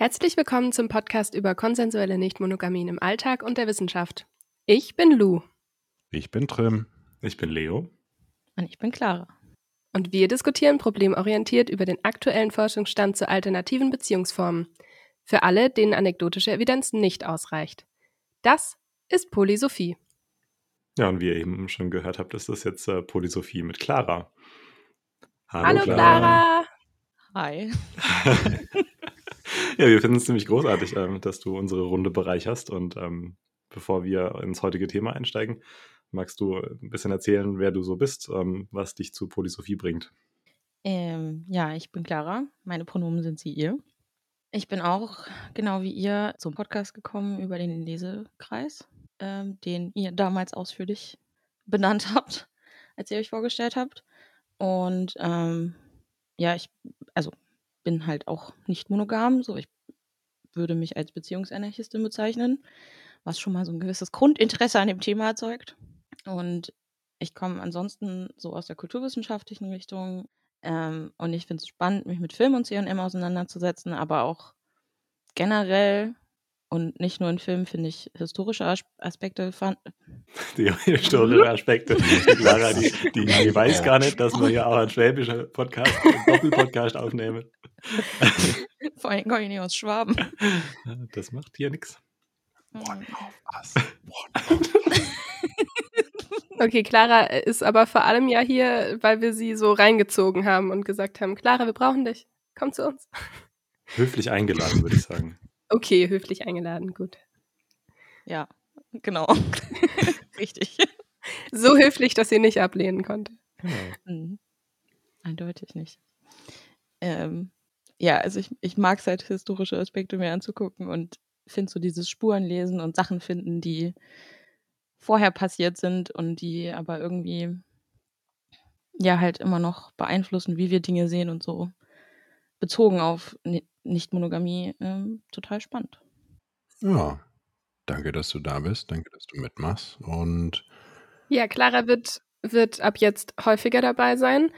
Herzlich willkommen zum Podcast über konsensuelle Nichtmonogamien im Alltag und der Wissenschaft. Ich bin Lou. Ich bin Trim. Ich bin Leo. Und ich bin Clara. Und wir diskutieren problemorientiert über den aktuellen Forschungsstand zu alternativen Beziehungsformen. Für alle, denen anekdotische Evidenz nicht ausreicht. Das ist Polysophie. Ja, und wie ihr eben schon gehört habt, ist das jetzt äh, Polysophie mit Clara. Hallo, Hallo Clara. Clara. Hi. Ja, wir finden es ziemlich großartig, ähm, dass du unsere Runde bereicherst. Und ähm, bevor wir ins heutige Thema einsteigen, magst du ein bisschen erzählen, wer du so bist, ähm, was dich zu Polysophie bringt? Ähm, ja, ich bin Clara. Meine Pronomen sind sie, ihr. Ich bin auch, genau wie ihr, zum Podcast gekommen über den Lesekreis, ähm, den ihr damals ausführlich benannt habt, als ihr euch vorgestellt habt. Und ähm, ja, ich, also bin halt auch nicht monogam. So, ich würde mich als Beziehungsanarchistin bezeichnen, was schon mal so ein gewisses Grundinteresse an dem Thema erzeugt. Und ich komme ansonsten so aus der kulturwissenschaftlichen Richtung. Ähm, und ich finde es spannend, mich mit Film und CM auseinanderzusetzen, aber auch generell und nicht nur in Filmen finde ich historische Aspekte. Die historischen Aspekte. Clara, die, die, die, weiß gar nicht, dass wir hier auch einen schwäbischen Podcast, einen Doppelpodcast aufnehmen. Vor allem komme ich nicht aus Schwaben. Das macht hier nichts. One of us. Okay, Clara ist aber vor allem ja hier, weil wir sie so reingezogen haben und gesagt haben, Clara, wir brauchen dich. Komm zu uns. Höflich eingeladen, würde ich sagen. Okay, höflich eingeladen, gut. Ja, genau. Richtig. So höflich, dass sie nicht ablehnen konnte. Genau. Mhm. Eindeutig nicht. Ähm, ja, also ich, ich mag es halt, historische Aspekte mir anzugucken und finde so dieses Spurenlesen und Sachen finden, die vorher passiert sind und die aber irgendwie ja halt immer noch beeinflussen, wie wir Dinge sehen und so bezogen auf nicht-Monogamie ähm, total spannend. Ja, danke, dass du da bist. Danke, dass du mitmachst. Und ja, Clara wird, wird ab jetzt häufiger dabei sein,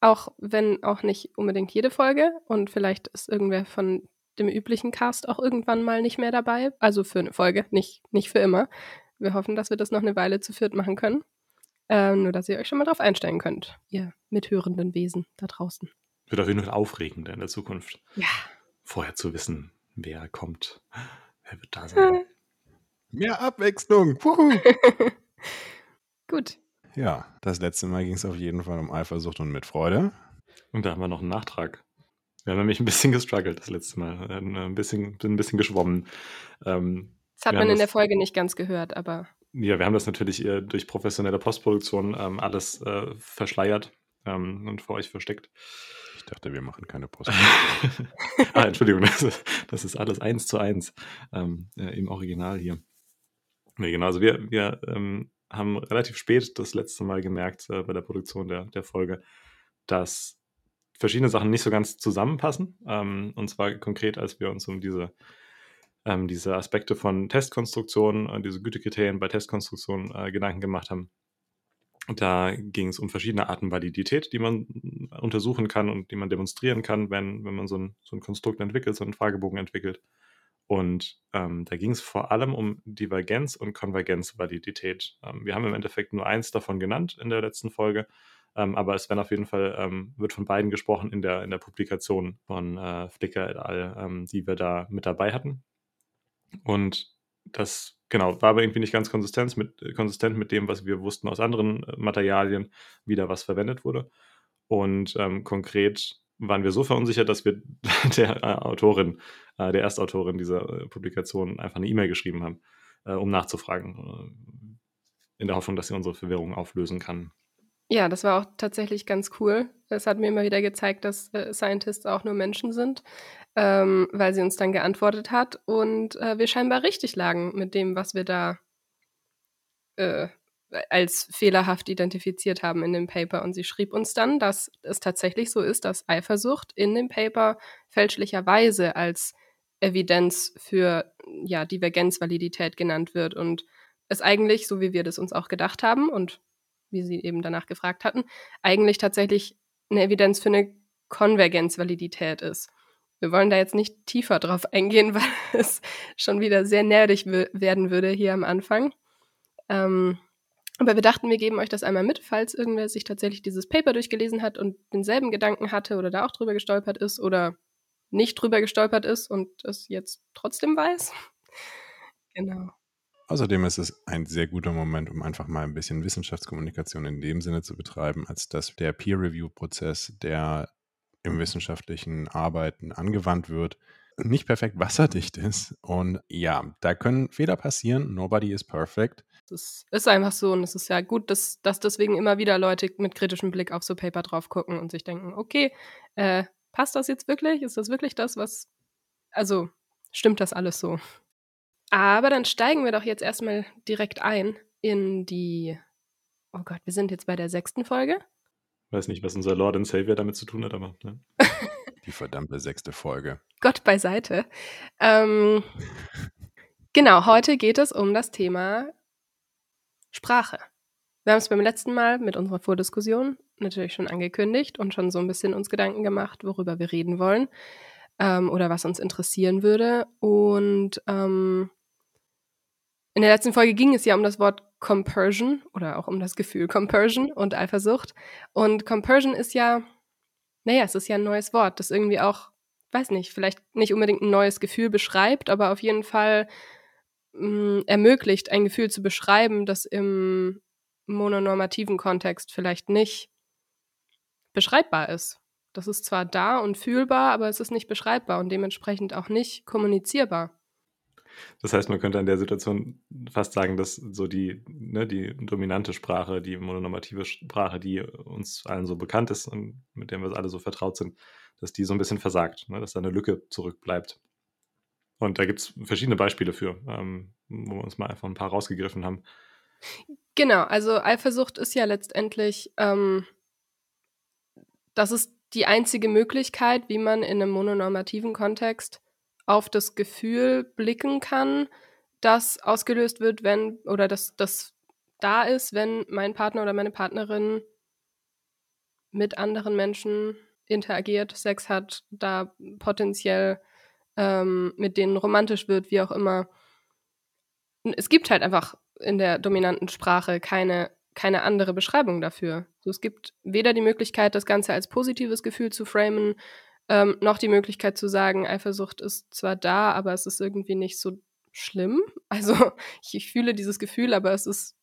auch wenn auch nicht unbedingt jede Folge. Und vielleicht ist irgendwer von dem üblichen Cast auch irgendwann mal nicht mehr dabei. Also für eine Folge, nicht, nicht für immer. Wir hoffen, dass wir das noch eine Weile zu viert machen können. Ähm, nur, dass ihr euch schon mal drauf einstellen könnt, ihr mithörenden Wesen da draußen. Wird auf jeden Fall aufregender in der Zukunft. Ja vorher zu wissen, wer kommt, wer wird da sein. Mehr Abwechslung. Gut. Ja, das letzte Mal ging es auf jeden Fall um Eifersucht und Mitfreude. Und da haben wir noch einen Nachtrag. Wir haben nämlich ein bisschen gestruggelt das letzte Mal. Ein bisschen, ein bisschen geschwommen. Ähm, das hat man in das, der Folge nicht ganz gehört, aber. Ja, wir haben das natürlich durch professionelle Postproduktion ähm, alles äh, verschleiert ähm, und vor euch versteckt. Ich dachte, wir machen keine Post. ah, Entschuldigung, das ist, das ist, alles eins zu eins ähm, äh, im Original hier. Nee, genau, also wir, wir ähm, haben relativ spät das letzte Mal gemerkt äh, bei der Produktion der, der Folge, dass verschiedene Sachen nicht so ganz zusammenpassen. Ähm, und zwar konkret, als wir uns um diese, ähm, diese Aspekte von Testkonstruktionen, äh, diese Gütekriterien bei Testkonstruktionen äh, Gedanken gemacht haben. Da ging es um verschiedene Arten Validität, die man untersuchen kann und die man demonstrieren kann, wenn, wenn man so ein, so ein Konstrukt entwickelt, so einen Fragebogen entwickelt. Und ähm, da ging es vor allem um Divergenz und Konvergenzvalidität. Ähm, wir haben im Endeffekt nur eins davon genannt in der letzten Folge, ähm, aber es werden auf jeden Fall, ähm, wird von beiden gesprochen in der, in der Publikation von äh, Flickr et al., ähm, die wir da mit dabei hatten. Und das genau, war aber irgendwie nicht ganz konsistent mit, konsistent mit dem, was wir wussten aus anderen äh, Materialien, wie da was verwendet wurde. Und ähm, konkret waren wir so verunsichert, dass wir der äh, Autorin, äh, der Erstautorin dieser äh, Publikation einfach eine E-Mail geschrieben haben, äh, um nachzufragen, äh, in der Hoffnung, dass sie unsere Verwirrung auflösen kann. Ja, das war auch tatsächlich ganz cool. Es hat mir immer wieder gezeigt, dass äh, Scientists auch nur Menschen sind, ähm, weil sie uns dann geantwortet hat und äh, wir scheinbar richtig lagen mit dem, was wir da äh, als fehlerhaft identifiziert haben in dem Paper. Und sie schrieb uns dann, dass es tatsächlich so ist, dass Eifersucht in dem Paper fälschlicherweise als Evidenz für ja, Divergenzvalidität genannt wird und es eigentlich, so wie wir das uns auch gedacht haben und wie Sie eben danach gefragt hatten, eigentlich tatsächlich eine Evidenz für eine Konvergenzvalidität ist. Wir wollen da jetzt nicht tiefer drauf eingehen, weil es schon wieder sehr nerdig werden würde hier am Anfang. Ähm, aber wir dachten, wir geben euch das einmal mit, falls irgendwer sich tatsächlich dieses Paper durchgelesen hat und denselben Gedanken hatte oder da auch drüber gestolpert ist oder nicht drüber gestolpert ist und es jetzt trotzdem weiß. genau. Außerdem ist es ein sehr guter Moment, um einfach mal ein bisschen Wissenschaftskommunikation in dem Sinne zu betreiben, als dass der Peer-Review-Prozess, der im wissenschaftlichen Arbeiten angewandt wird, nicht perfekt wasserdicht ist. Und ja, da können Fehler passieren. Nobody is perfect. Das ist einfach so und es ist ja gut, dass, dass deswegen immer wieder Leute mit kritischem Blick auf so Paper drauf gucken und sich denken, okay, äh, passt das jetzt wirklich? Ist das wirklich das, was. Also, stimmt das alles so? Aber dann steigen wir doch jetzt erstmal direkt ein in die. Oh Gott, wir sind jetzt bei der sechsten Folge. Weiß nicht, was unser Lord and Savior damit zu tun hat, aber. Ne? die verdammte sechste Folge. Gott beiseite. Ähm, genau, heute geht es um das Thema Sprache. Wir haben es beim letzten Mal mit unserer Vordiskussion natürlich schon angekündigt und schon so ein bisschen uns Gedanken gemacht, worüber wir reden wollen ähm, oder was uns interessieren würde. Und ähm, in der letzten Folge ging es ja um das Wort Compersion oder auch um das Gefühl Compersion und Eifersucht. Und Compersion ist ja, naja, es ist ja ein neues Wort, das irgendwie auch, weiß nicht, vielleicht nicht unbedingt ein neues Gefühl beschreibt, aber auf jeden Fall mh, mm, ermöglicht, ein Gefühl zu beschreiben, das im mononormativen Kontext vielleicht nicht beschreibbar ist. Das ist zwar da und fühlbar, aber es ist nicht beschreibbar und dementsprechend auch nicht kommunizierbar. Das heißt, man könnte an der Situation fast sagen, dass so die, ne, die dominante Sprache, die mononormative Sprache, die uns allen so bekannt ist und mit der wir alle so vertraut sind, dass die so ein bisschen versagt, ne, dass da eine Lücke zurückbleibt. Und da gibt es verschiedene Beispiele für, ähm, wo wir uns mal einfach ein paar rausgegriffen haben. Genau, also Eifersucht ist ja letztendlich, ähm, das ist die einzige Möglichkeit, wie man in einem mononormativen Kontext auf das Gefühl blicken kann, das ausgelöst wird, wenn, oder das, das da ist, wenn mein Partner oder meine Partnerin mit anderen Menschen interagiert, Sex hat, da potenziell ähm, mit denen romantisch wird, wie auch immer. Es gibt halt einfach in der dominanten Sprache keine, keine andere Beschreibung dafür. So, es gibt weder die Möglichkeit, das Ganze als positives Gefühl zu framen, ähm, noch die Möglichkeit zu sagen, Eifersucht ist zwar da, aber es ist irgendwie nicht so schlimm. Also ich, ich fühle dieses Gefühl, aber es ist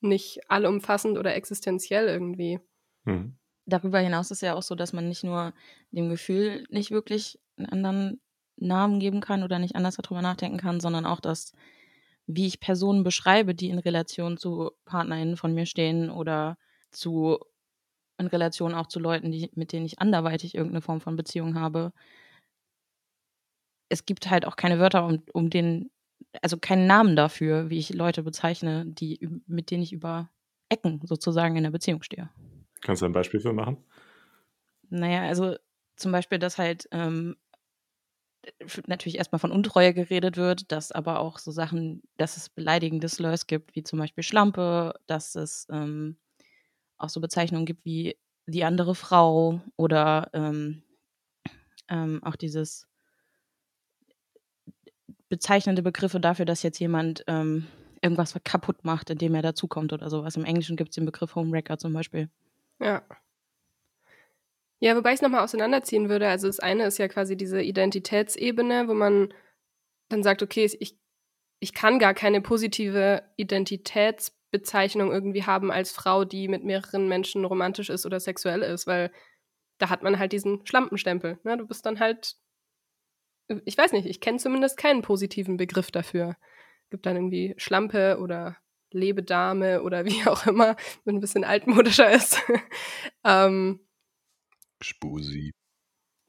nicht allumfassend oder existenziell irgendwie. Mhm. Darüber hinaus ist ja auch so, dass man nicht nur dem Gefühl nicht wirklich einen anderen Namen geben kann oder nicht anders darüber nachdenken kann, sondern auch das, wie ich Personen beschreibe, die in Relation zu PartnerInnen von mir stehen oder zu in Relation auch zu Leuten, die, mit denen ich anderweitig irgendeine Form von Beziehung habe. Es gibt halt auch keine Wörter, um, um den, also keinen Namen dafür, wie ich Leute bezeichne, die, mit denen ich über Ecken sozusagen in der Beziehung stehe. Kannst du ein Beispiel für machen? Naja, also zum Beispiel, dass halt ähm, natürlich erstmal von Untreue geredet wird, dass aber auch so Sachen, dass es beleidigende Slurs gibt, wie zum Beispiel Schlampe, dass es ähm, auch so Bezeichnungen gibt wie die andere Frau oder ähm, ähm, auch dieses bezeichnende Begriffe dafür, dass jetzt jemand ähm, irgendwas kaputt macht, indem er dazukommt oder sowas. Im Englischen gibt es den Begriff Homewrecker zum Beispiel. Ja. Ja, wobei ich es nochmal auseinanderziehen würde. Also das eine ist ja quasi diese Identitätsebene, wo man dann sagt, okay, ich, ich kann gar keine positive Identitätsbezeichnung irgendwie haben als Frau, die mit mehreren Menschen romantisch ist oder sexuell ist, weil da hat man halt diesen Schlampenstempel. Ne? Du bist dann halt, ich weiß nicht, ich kenne zumindest keinen positiven Begriff dafür. Gibt dann irgendwie Schlampe oder Lebedame oder wie auch immer, wenn ein bisschen altmodischer ist. ähm, Spusi.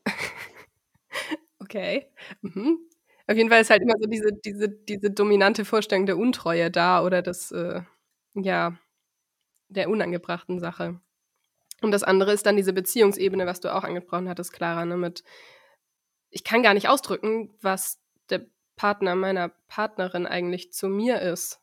okay. Mhm. Auf jeden Fall ist halt immer so diese, diese, diese dominante Vorstellung der Untreue da oder des, äh, ja, der unangebrachten Sache. Und das andere ist dann diese Beziehungsebene, was du auch angesprochen hattest, Clara, ne, mit ich kann gar nicht ausdrücken, was der Partner meiner Partnerin eigentlich zu mir ist.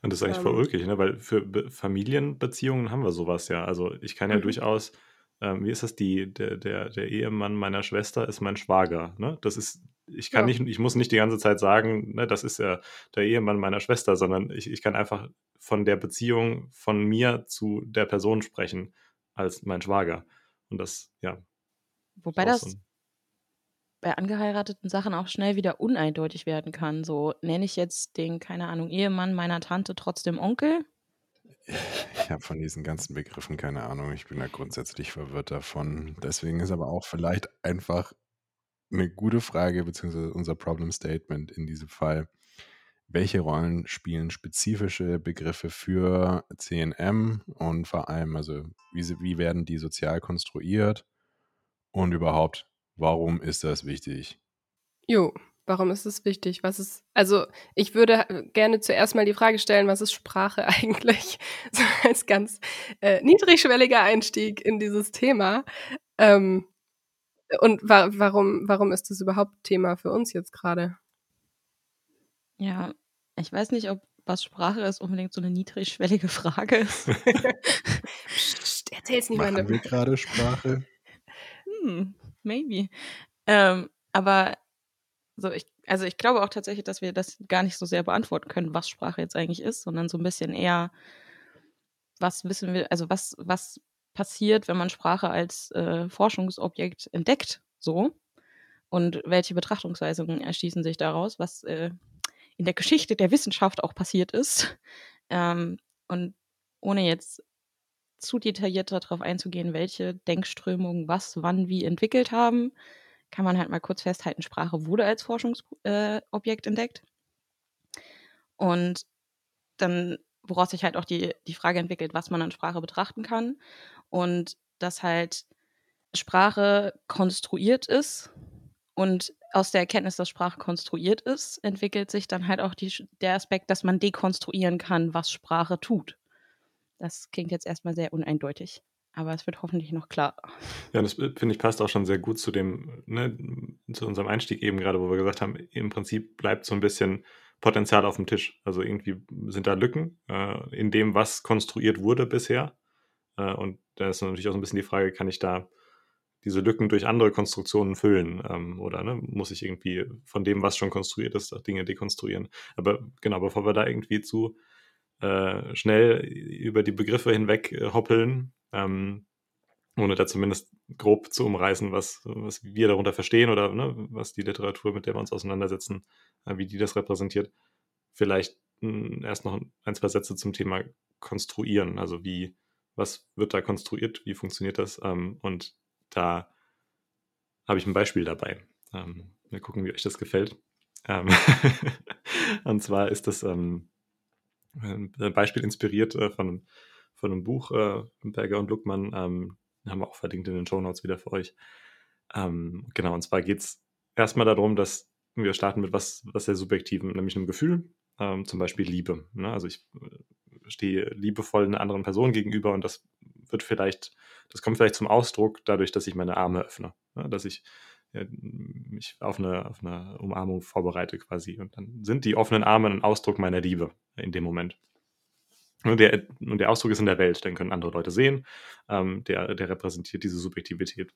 Und das ist eigentlich ähm, voll ulkig, ne? weil für Be Familienbeziehungen haben wir sowas ja. Also ich kann ja mhm. durchaus ähm, wie ist das, die, der, der, der Ehemann meiner Schwester ist mein Schwager. Ne? Das ist, ich kann ja. nicht, ich muss nicht die ganze Zeit sagen, ne, das ist ja der Ehemann meiner Schwester, sondern ich, ich kann einfach von der Beziehung von mir zu der Person sprechen als mein Schwager. Und das, ja. Wobei das so bei angeheirateten Sachen auch schnell wieder uneindeutig werden kann. So nenne ich jetzt den, keine Ahnung, Ehemann meiner Tante trotzdem Onkel ich habe von diesen ganzen Begriffen keine Ahnung. Ich bin da grundsätzlich verwirrt davon. Deswegen ist aber auch vielleicht einfach eine gute Frage, beziehungsweise unser Problem Statement in diesem Fall. Welche Rollen spielen spezifische Begriffe für CNM und vor allem, also wie, wie werden die sozial konstruiert und überhaupt, warum ist das wichtig? Jo, Warum ist es wichtig? Was ist, also ich würde äh, gerne zuerst mal die Frage stellen, was ist Sprache eigentlich? So als ganz äh, niedrigschwelliger Einstieg in dieses Thema. Ähm, und wa warum, warum ist das überhaupt Thema für uns jetzt gerade? Ja, ich weiß nicht, ob was Sprache ist unbedingt so eine niedrigschwellige Frage ist. Psst, erzähl's niemandem. Machen wir gerade Sprache? Hm, maybe. Ähm, aber so, ich, also ich glaube auch tatsächlich, dass wir das gar nicht so sehr beantworten können, was Sprache jetzt eigentlich ist, sondern so ein bisschen eher, was wissen wir, also was, was passiert, wenn man Sprache als äh, Forschungsobjekt entdeckt, so. Und welche Betrachtungsweisungen erschließen sich daraus, was äh, in der Geschichte der Wissenschaft auch passiert ist. Ähm, und ohne jetzt zu detailliert darauf einzugehen, welche Denkströmungen was, wann, wie entwickelt haben, kann man halt mal kurz festhalten, Sprache wurde als Forschungsobjekt äh, entdeckt. Und dann, woraus sich halt auch die, die Frage entwickelt, was man an Sprache betrachten kann. Und dass halt Sprache konstruiert ist und aus der Erkenntnis, dass Sprache konstruiert ist, entwickelt sich dann halt auch die, der Aspekt, dass man dekonstruieren kann, was Sprache tut. Das klingt jetzt erstmal sehr uneindeutig aber es wird hoffentlich noch klarer. Ja, das äh, finde ich passt auch schon sehr gut zu dem, ne, zu unserem Einstieg eben gerade, wo wir gesagt haben, im Prinzip bleibt so ein bisschen Potenzial auf dem Tisch. Also irgendwie sind da Lücken äh, in dem, was konstruiert wurde bisher. Äh, und da ist natürlich auch so ein bisschen die Frage, kann ich da diese Lücken durch andere Konstruktionen füllen? Ähm, oder ne, muss ich irgendwie von dem, was schon konstruiert ist, Dinge dekonstruieren? Aber genau, bevor wir da irgendwie zu äh, schnell über die Begriffe hinweg äh, hoppeln, ähm, ohne da zumindest grob zu umreißen, was, was wir darunter verstehen oder ne, was die Literatur, mit der wir uns auseinandersetzen, äh, wie die das repräsentiert. Vielleicht hm, erst noch ein, zwei Sätze zum Thema Konstruieren. Also wie, was wird da konstruiert, wie funktioniert das? Ähm, und da habe ich ein Beispiel dabei. Ähm, wir gucken, wie euch das gefällt. Ähm und zwar ist das ähm, ein Beispiel inspiriert äh, von von einem Buch, äh, Berger und Luckmann, ähm, haben wir auch verlinkt in den Show Notes wieder für euch. Ähm, genau, und zwar geht es erstmal darum, dass wir starten mit was, was sehr Subjektiven, nämlich einem Gefühl, zum Beispiel Liebe. Ne? Also ich stehe liebevoll einer anderen Person gegenüber und das wird vielleicht, das kommt vielleicht zum Ausdruck dadurch, dass ich meine Arme öffne, ne? dass ich ja, mich auf eine, auf eine Umarmung vorbereite quasi. Und dann sind die offenen Arme ein Ausdruck meiner Liebe in dem Moment. Und der, und der Ausdruck ist in der Welt, den können andere Leute sehen. Ähm, der, der repräsentiert diese Subjektivität.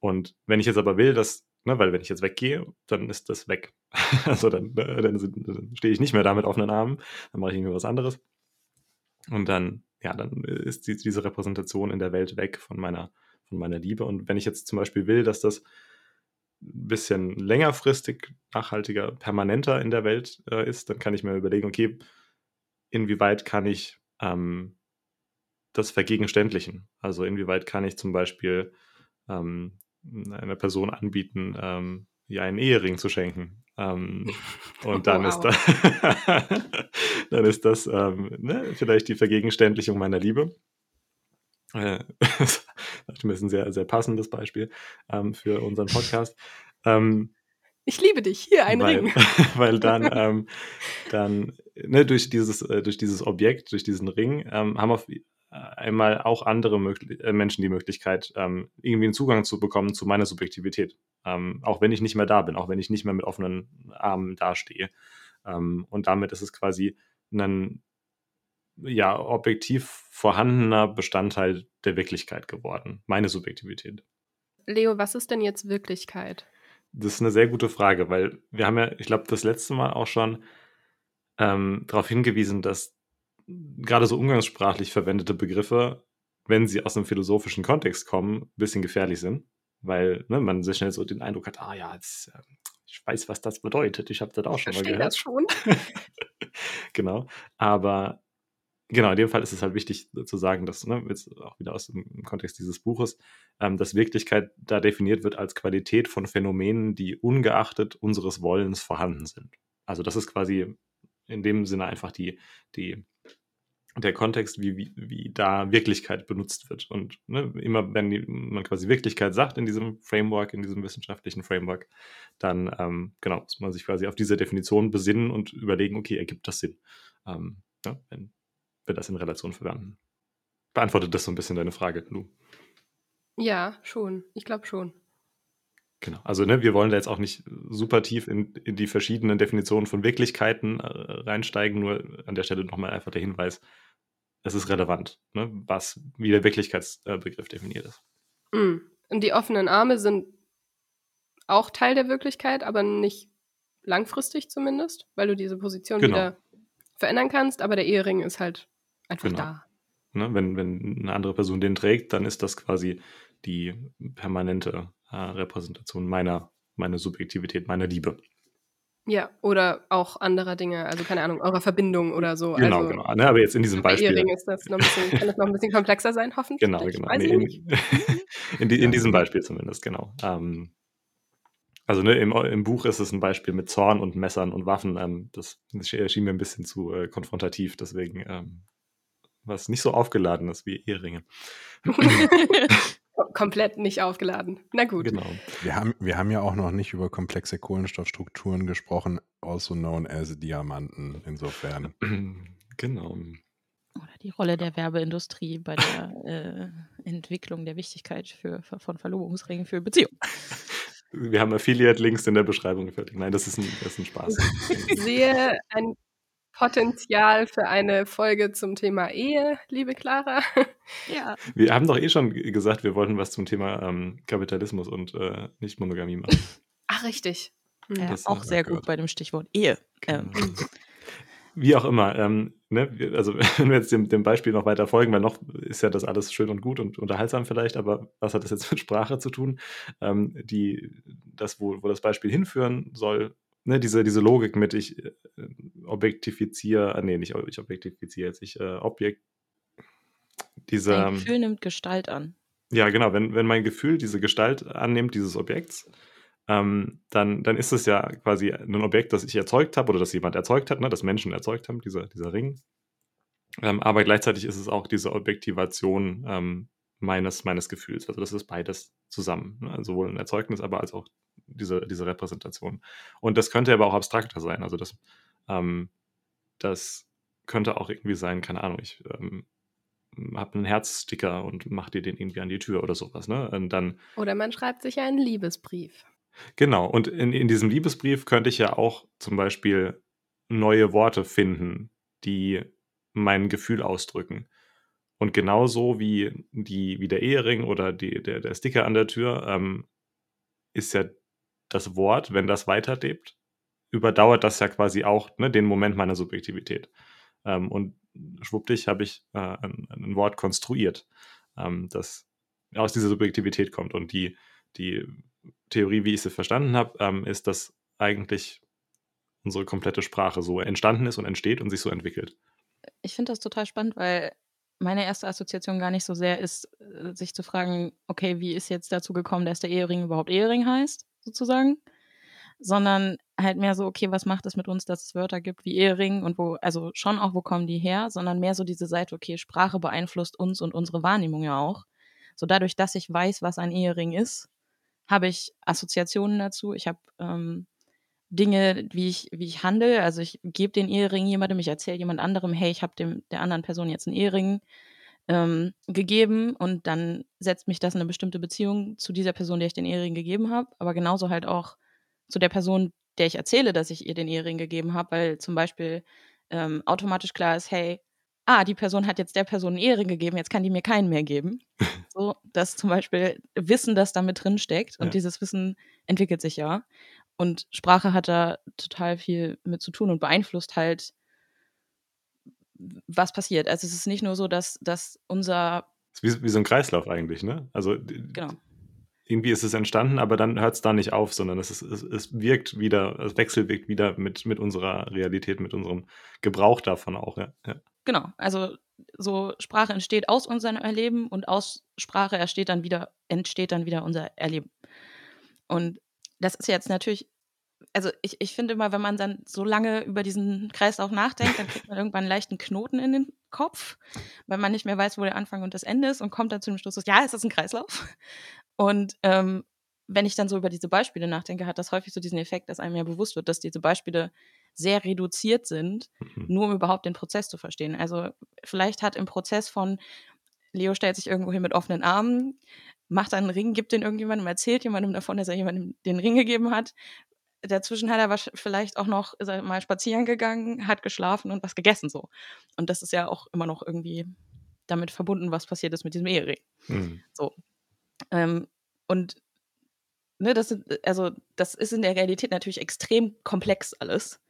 Und wenn ich jetzt aber will, dass, ne, weil wenn ich jetzt weggehe, dann ist das weg. also dann, äh, dann, dann stehe ich nicht mehr da mit offenen Armen, dann mache ich irgendwie was anderes. Und dann, ja, dann ist die, diese Repräsentation in der Welt weg von meiner, von meiner Liebe. Und wenn ich jetzt zum Beispiel will, dass das ein bisschen längerfristig, nachhaltiger, permanenter in der Welt äh, ist, dann kann ich mir überlegen, okay, inwieweit kann ich ähm, das vergegenständlichen? Also inwieweit kann ich zum Beispiel ähm, einer Person anbieten, ähm, ihr einen Ehering zu schenken? Ähm, und dann, wow. ist da, dann ist das ähm, ne, vielleicht die Vergegenständlichung meiner Liebe. Äh, das ist ein sehr, sehr passendes Beispiel ähm, für unseren Podcast. Ähm, ich liebe dich, hier ein weil, Ring. weil dann, ähm, dann ne, durch, dieses, äh, durch dieses Objekt, durch diesen Ring, ähm, haben auf einmal auch andere Möglich äh, Menschen die Möglichkeit, ähm, irgendwie einen Zugang zu bekommen zu meiner Subjektivität. Ähm, auch wenn ich nicht mehr da bin, auch wenn ich nicht mehr mit offenen Armen dastehe. Ähm, und damit ist es quasi ein ja objektiv vorhandener Bestandteil der Wirklichkeit geworden, meine Subjektivität. Leo, was ist denn jetzt Wirklichkeit? Das ist eine sehr gute Frage, weil wir haben ja, ich glaube, das letzte Mal auch schon ähm, darauf hingewiesen, dass gerade so umgangssprachlich verwendete Begriffe, wenn sie aus einem philosophischen Kontext kommen, ein bisschen gefährlich sind, weil ne, man sehr schnell so den Eindruck hat, ah ja, jetzt, äh, ich weiß, was das bedeutet, ich habe das auch ich schon mal gehört. das schon. genau, aber genau, in dem Fall ist es halt wichtig zu sagen, dass, ne, jetzt auch wieder aus dem Kontext dieses Buches, ähm, dass Wirklichkeit da definiert wird als Qualität von Phänomenen, die ungeachtet unseres Wollens vorhanden sind. Also das ist quasi in dem Sinne einfach die, die, der Kontext, wie, wie, wie da Wirklichkeit benutzt wird. Und ne, immer wenn die, man quasi Wirklichkeit sagt in diesem Framework, in diesem wissenschaftlichen Framework, dann ähm, genau, muss man sich quasi auf diese Definition besinnen und überlegen, okay, ergibt das Sinn, ähm, ja, wenn wir das in Relation verwenden. Beantwortet das so ein bisschen deine Frage, Lu? Ja, schon. Ich glaube schon. Genau. Also ne, wir wollen da jetzt auch nicht super tief in, in die verschiedenen Definitionen von Wirklichkeiten äh, reinsteigen, nur an der Stelle nochmal einfach der Hinweis, es ist relevant, ne, was, wie der Wirklichkeitsbegriff definiert ist. Mm. Und die offenen Arme sind auch Teil der Wirklichkeit, aber nicht langfristig zumindest, weil du diese Position genau. wieder verändern kannst, aber der Ehering ist halt einfach genau. da. Ne, wenn, wenn eine andere Person den trägt, dann ist das quasi die permanente äh, Repräsentation meiner, meiner Subjektivität, meiner Liebe. Ja, oder auch anderer Dinge, also keine Ahnung, eurer Verbindung oder so. Genau, also, genau. Ne, aber jetzt in diesem Beispiel. Ehering ist das noch ein bisschen, kann das noch ein bisschen komplexer sein, hoffentlich. Genau, genau. Nee, in, in, die, in, diesem Beispiel zumindest, genau. Ähm, also ne, im, im, Buch ist es ein Beispiel mit Zorn und Messern und Waffen. Ähm, das, erschien mir ein bisschen zu äh, konfrontativ, deswegen ähm, was nicht so aufgeladen ist wie Eheringe. komplett nicht aufgeladen. Na gut. Genau. Wir haben, wir haben ja auch noch nicht über komplexe Kohlenstoffstrukturen gesprochen, also known as Diamanten, insofern. Genau. Oder die Rolle der Werbeindustrie bei der äh, Entwicklung der Wichtigkeit für, von Verlobungsringen für Beziehungen. Wir haben Affiliate-Links in der Beschreibung fertig. Nein, das ist ein, das ist ein Spaß. Ich sehe ein Potenzial für eine Folge zum Thema Ehe, liebe Clara. Ja. Wir haben doch eh schon gesagt, wir wollten was zum Thema ähm, Kapitalismus und äh, Nicht-Monogamie machen. Ach, richtig. Hm. Ja, auch sehr gut bei dem Stichwort Ehe. Genau. Ähm. Wie auch immer. Ähm, ne? Also, wenn wir jetzt dem, dem, Beispiel noch weiter folgen, weil noch ist ja das alles schön und gut und unterhaltsam vielleicht, aber was hat das jetzt mit Sprache zu tun? Ähm, die, das, wo, wo das Beispiel hinführen soll, ne, diese, diese Logik mit, ich äh, objektifiziere, äh, nee, nicht ich objektifiziere jetzt, ich äh, Objekt. Diese, Dein ähm, Gefühl nimmt Gestalt an. Ja, genau, wenn, wenn mein Gefühl diese Gestalt annimmt, dieses Objekts, ähm, dann, dann ist es ja quasi ein Objekt, das ich erzeugt habe oder das jemand erzeugt hat, ne, das Menschen erzeugt haben, dieser, dieser Ring. Ähm, aber gleichzeitig ist es auch diese Objektivation ähm, meines, meines Gefühls. Also das ist beides zusammen. Ne? Sowohl ein Erzeugnis, aber als auch diese, diese Repräsentation. Und das könnte aber auch abstrakter sein. Also das, ähm, das könnte auch irgendwie sein, keine Ahnung, ich ähm, habe einen Herzsticker und mache dir den irgendwie an die Tür oder sowas. Ne? Und dann, oder man schreibt sich einen Liebesbrief. Genau, und in, in diesem Liebesbrief könnte ich ja auch zum Beispiel neue Worte finden, die mein Gefühl ausdrücken. Und genauso wie, die, wie der Ehering oder die, der, der Sticker an der Tür ähm, ist ja das Wort, wenn das weiterlebt, überdauert das ja quasi auch ne, den Moment meiner Subjektivität. Ähm, und schwuppdig habe ich äh, ein, ein, Wort konstruiert, ähm, das aus dieser Subjektivität kommt. Und die, die Theorie, wie ich sie verstanden habe, ähm, ist, dass eigentlich unsere komplette Sprache so entstanden ist und entsteht und sich so entwickelt. Ich finde das total spannend, weil meine erste Assoziation gar nicht so sehr ist, äh, sich zu fragen, okay, wie ist jetzt dazu gekommen, dass der Ehering überhaupt Ehering heißt? Sozusagen, sondern halt mehr so, okay, was macht es mit uns, dass es Wörter gibt wie Ehering und wo, also schon auch, wo kommen die her, sondern mehr so diese Seite, okay, Sprache beeinflusst uns und unsere Wahrnehmung ja auch. So dadurch, dass ich weiß, was ein Ehering ist, habe ich Assoziationen dazu. Ich habe ähm, Dinge, wie ich, wie ich handle. Also ich gebe den Ehering jemandem, ich erzähle jemand anderem, hey, ich habe der anderen Person jetzt einen Ehering ähm, gegeben und dann setzt mich das in eine bestimmte Beziehung zu dieser Person, der ich den Ehering gegeben habe, aber genauso halt auch zu der Person, der ich erzähle, dass ich ihr den Ehering gegeben habe, weil zum Beispiel ähm, automatisch klar ist, hey, ah, die Person hat jetzt der Person eine Ehre gegeben, jetzt kann die mir keinen mehr geben. so, dass zum Beispiel Wissen, das da mit drin steckt und Ja. dieses Wissen entwickelt sich ja. Und Sprache hat da total viel mit zu tun und beeinflusst halt, was passiert. Also es ist nicht nur so, dass, dass unser, Ist wie, wie so ein Kreislauf eigentlich, ne? Also genau, irgendwie ist es entstanden, aber dann hört es da nicht auf, sondern es, ist, es, es wirkt wieder, es wechselwirkt wieder mit, mit unserer Realität, mit unserem Gebrauch davon auch. Ja. Ja. genau. Also so Sprache entsteht aus unserem Erleben und aus Sprache entsteht dann wieder, entsteht dann wieder unser Erleben. Und das ist jetzt natürlich, also ich, ich finde immer, wenn man dann so lange über diesen Kreislauf nachdenkt, dann kriegt man irgendwann einen leichten Knoten in den Kopf, weil man nicht mehr weiß, wo der Anfang und das Ende ist und kommt dann zu dem Schluss, ja, es ist ein Kreislauf. Und ähm, wenn ich dann so über diese Beispiele nachdenke, hat das häufig so diesen Effekt, dass einem ja bewusst wird, dass diese Beispiele sehr reduziert sind, Mhm. nur um überhaupt den Prozess zu verstehen. Also vielleicht hat im Prozess von Leo stellt sich irgendwo hin mit offenen Armen, macht dann einen Ring, gibt den irgendjemandem, erzählt jemandem davon, dass er jemandem den Ring gegeben hat. Dazwischen hat er vielleicht auch noch ist er mal spazieren gegangen, hat geschlafen und was gegessen so. Und das ist ja auch immer noch irgendwie damit verbunden, was passiert ist mit diesem Ehering. Mhm. So. Ähm, und ne, das sind, also das ist in der Realität natürlich extrem komplex alles.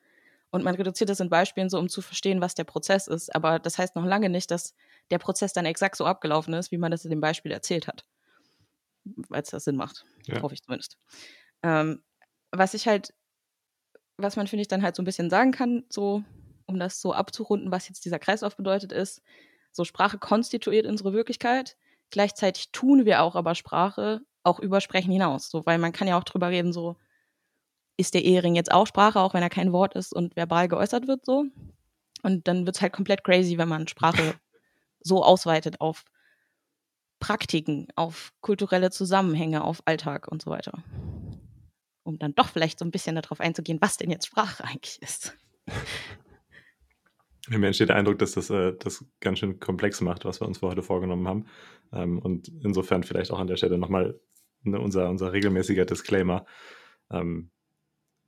Und man reduziert das in Beispielen so, um zu verstehen, was der Prozess ist. Aber das heißt noch lange nicht, dass der Prozess dann exakt so abgelaufen ist, wie man das in dem Beispiel erzählt hat. Weil es das Sinn macht. Ja. Hoffe ich zumindest. Ähm, was ich halt, was man, finde ich, dann halt so ein bisschen sagen kann, so, um das so abzurunden, was jetzt dieser Kreislauf bedeutet, ist, so Sprache konstituiert unsere Wirklichkeit. Gleichzeitig tun wir auch aber Sprache auch über Sprechen hinaus. So, weil man kann ja auch drüber reden, so, ist der Ehering jetzt auch Sprache, auch wenn er kein Wort ist und verbal geäußert wird, so. Und dann wird es halt komplett crazy, wenn man Sprache so ausweitet auf Praktiken, auf kulturelle Zusammenhänge, auf Alltag und so weiter. Um dann doch vielleicht so ein bisschen darauf einzugehen, was denn jetzt Sprache eigentlich ist. Mir entsteht der Eindruck, dass das äh, das ganz schön komplex macht, was wir uns für heute vorgenommen haben. Ähm, und insofern vielleicht auch an der Stelle nochmal ne, unser, unser regelmäßiger Disclaimer. Ähm,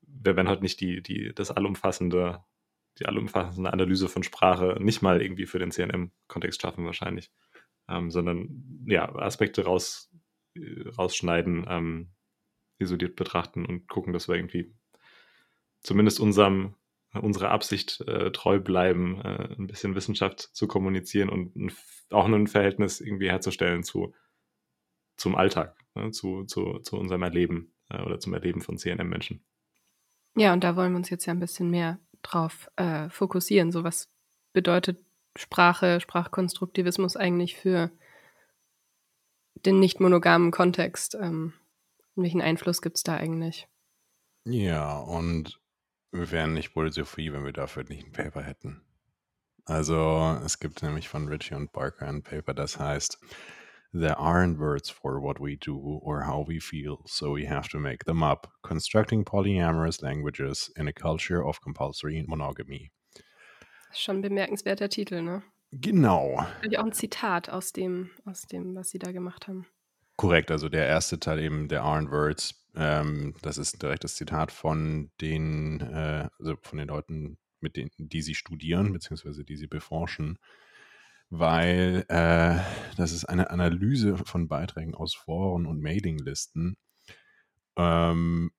wir werden heute nicht die, die, das allumfassende, die allumfassende Analyse von Sprache nicht mal irgendwie für den CNM-Kontext schaffen wahrscheinlich, ähm, sondern ja, Aspekte raus, äh, rausschneiden, ähm, isoliert betrachten und gucken, dass wir irgendwie zumindest unserem unserer Absicht äh, treu bleiben, äh, ein bisschen Wissenschaft zu kommunizieren und ein, auch ein Verhältnis irgendwie herzustellen zu zum Alltag, ne, zu, zu, zu unserem Erleben äh, oder zum Erleben von CNM-Menschen. Ja, und da wollen wir uns jetzt ja ein bisschen mehr drauf äh, fokussieren. So was bedeutet Sprache, Sprachkonstruktivismus eigentlich für den nicht monogamen Kontext? Ähm, welchen Einfluss gibt es da eigentlich? Ja, und wir wären nicht Philosophie, wenn wir dafür nicht ein Paper hätten. Also es gibt nämlich von Ritchie und Barker ein Paper, das heißt, There aren't words for what we do or how we feel, so we have to make them up. Constructing polyamorous languages in a culture of compulsory monogamy. Schon ein bemerkenswerter Titel, ne? Genau. Ich auch ein Zitat aus dem, aus dem, was sie da gemacht haben. Korrekt, also der erste Teil eben der aren't words, ähm, das ist ein direktes Zitat von den, äh, also von den Leuten, mit denen, die sie studieren, beziehungsweise die sie beforschen, weil äh, das ist eine Analyse von Beiträgen aus Foren und Mailinglisten. Ähm,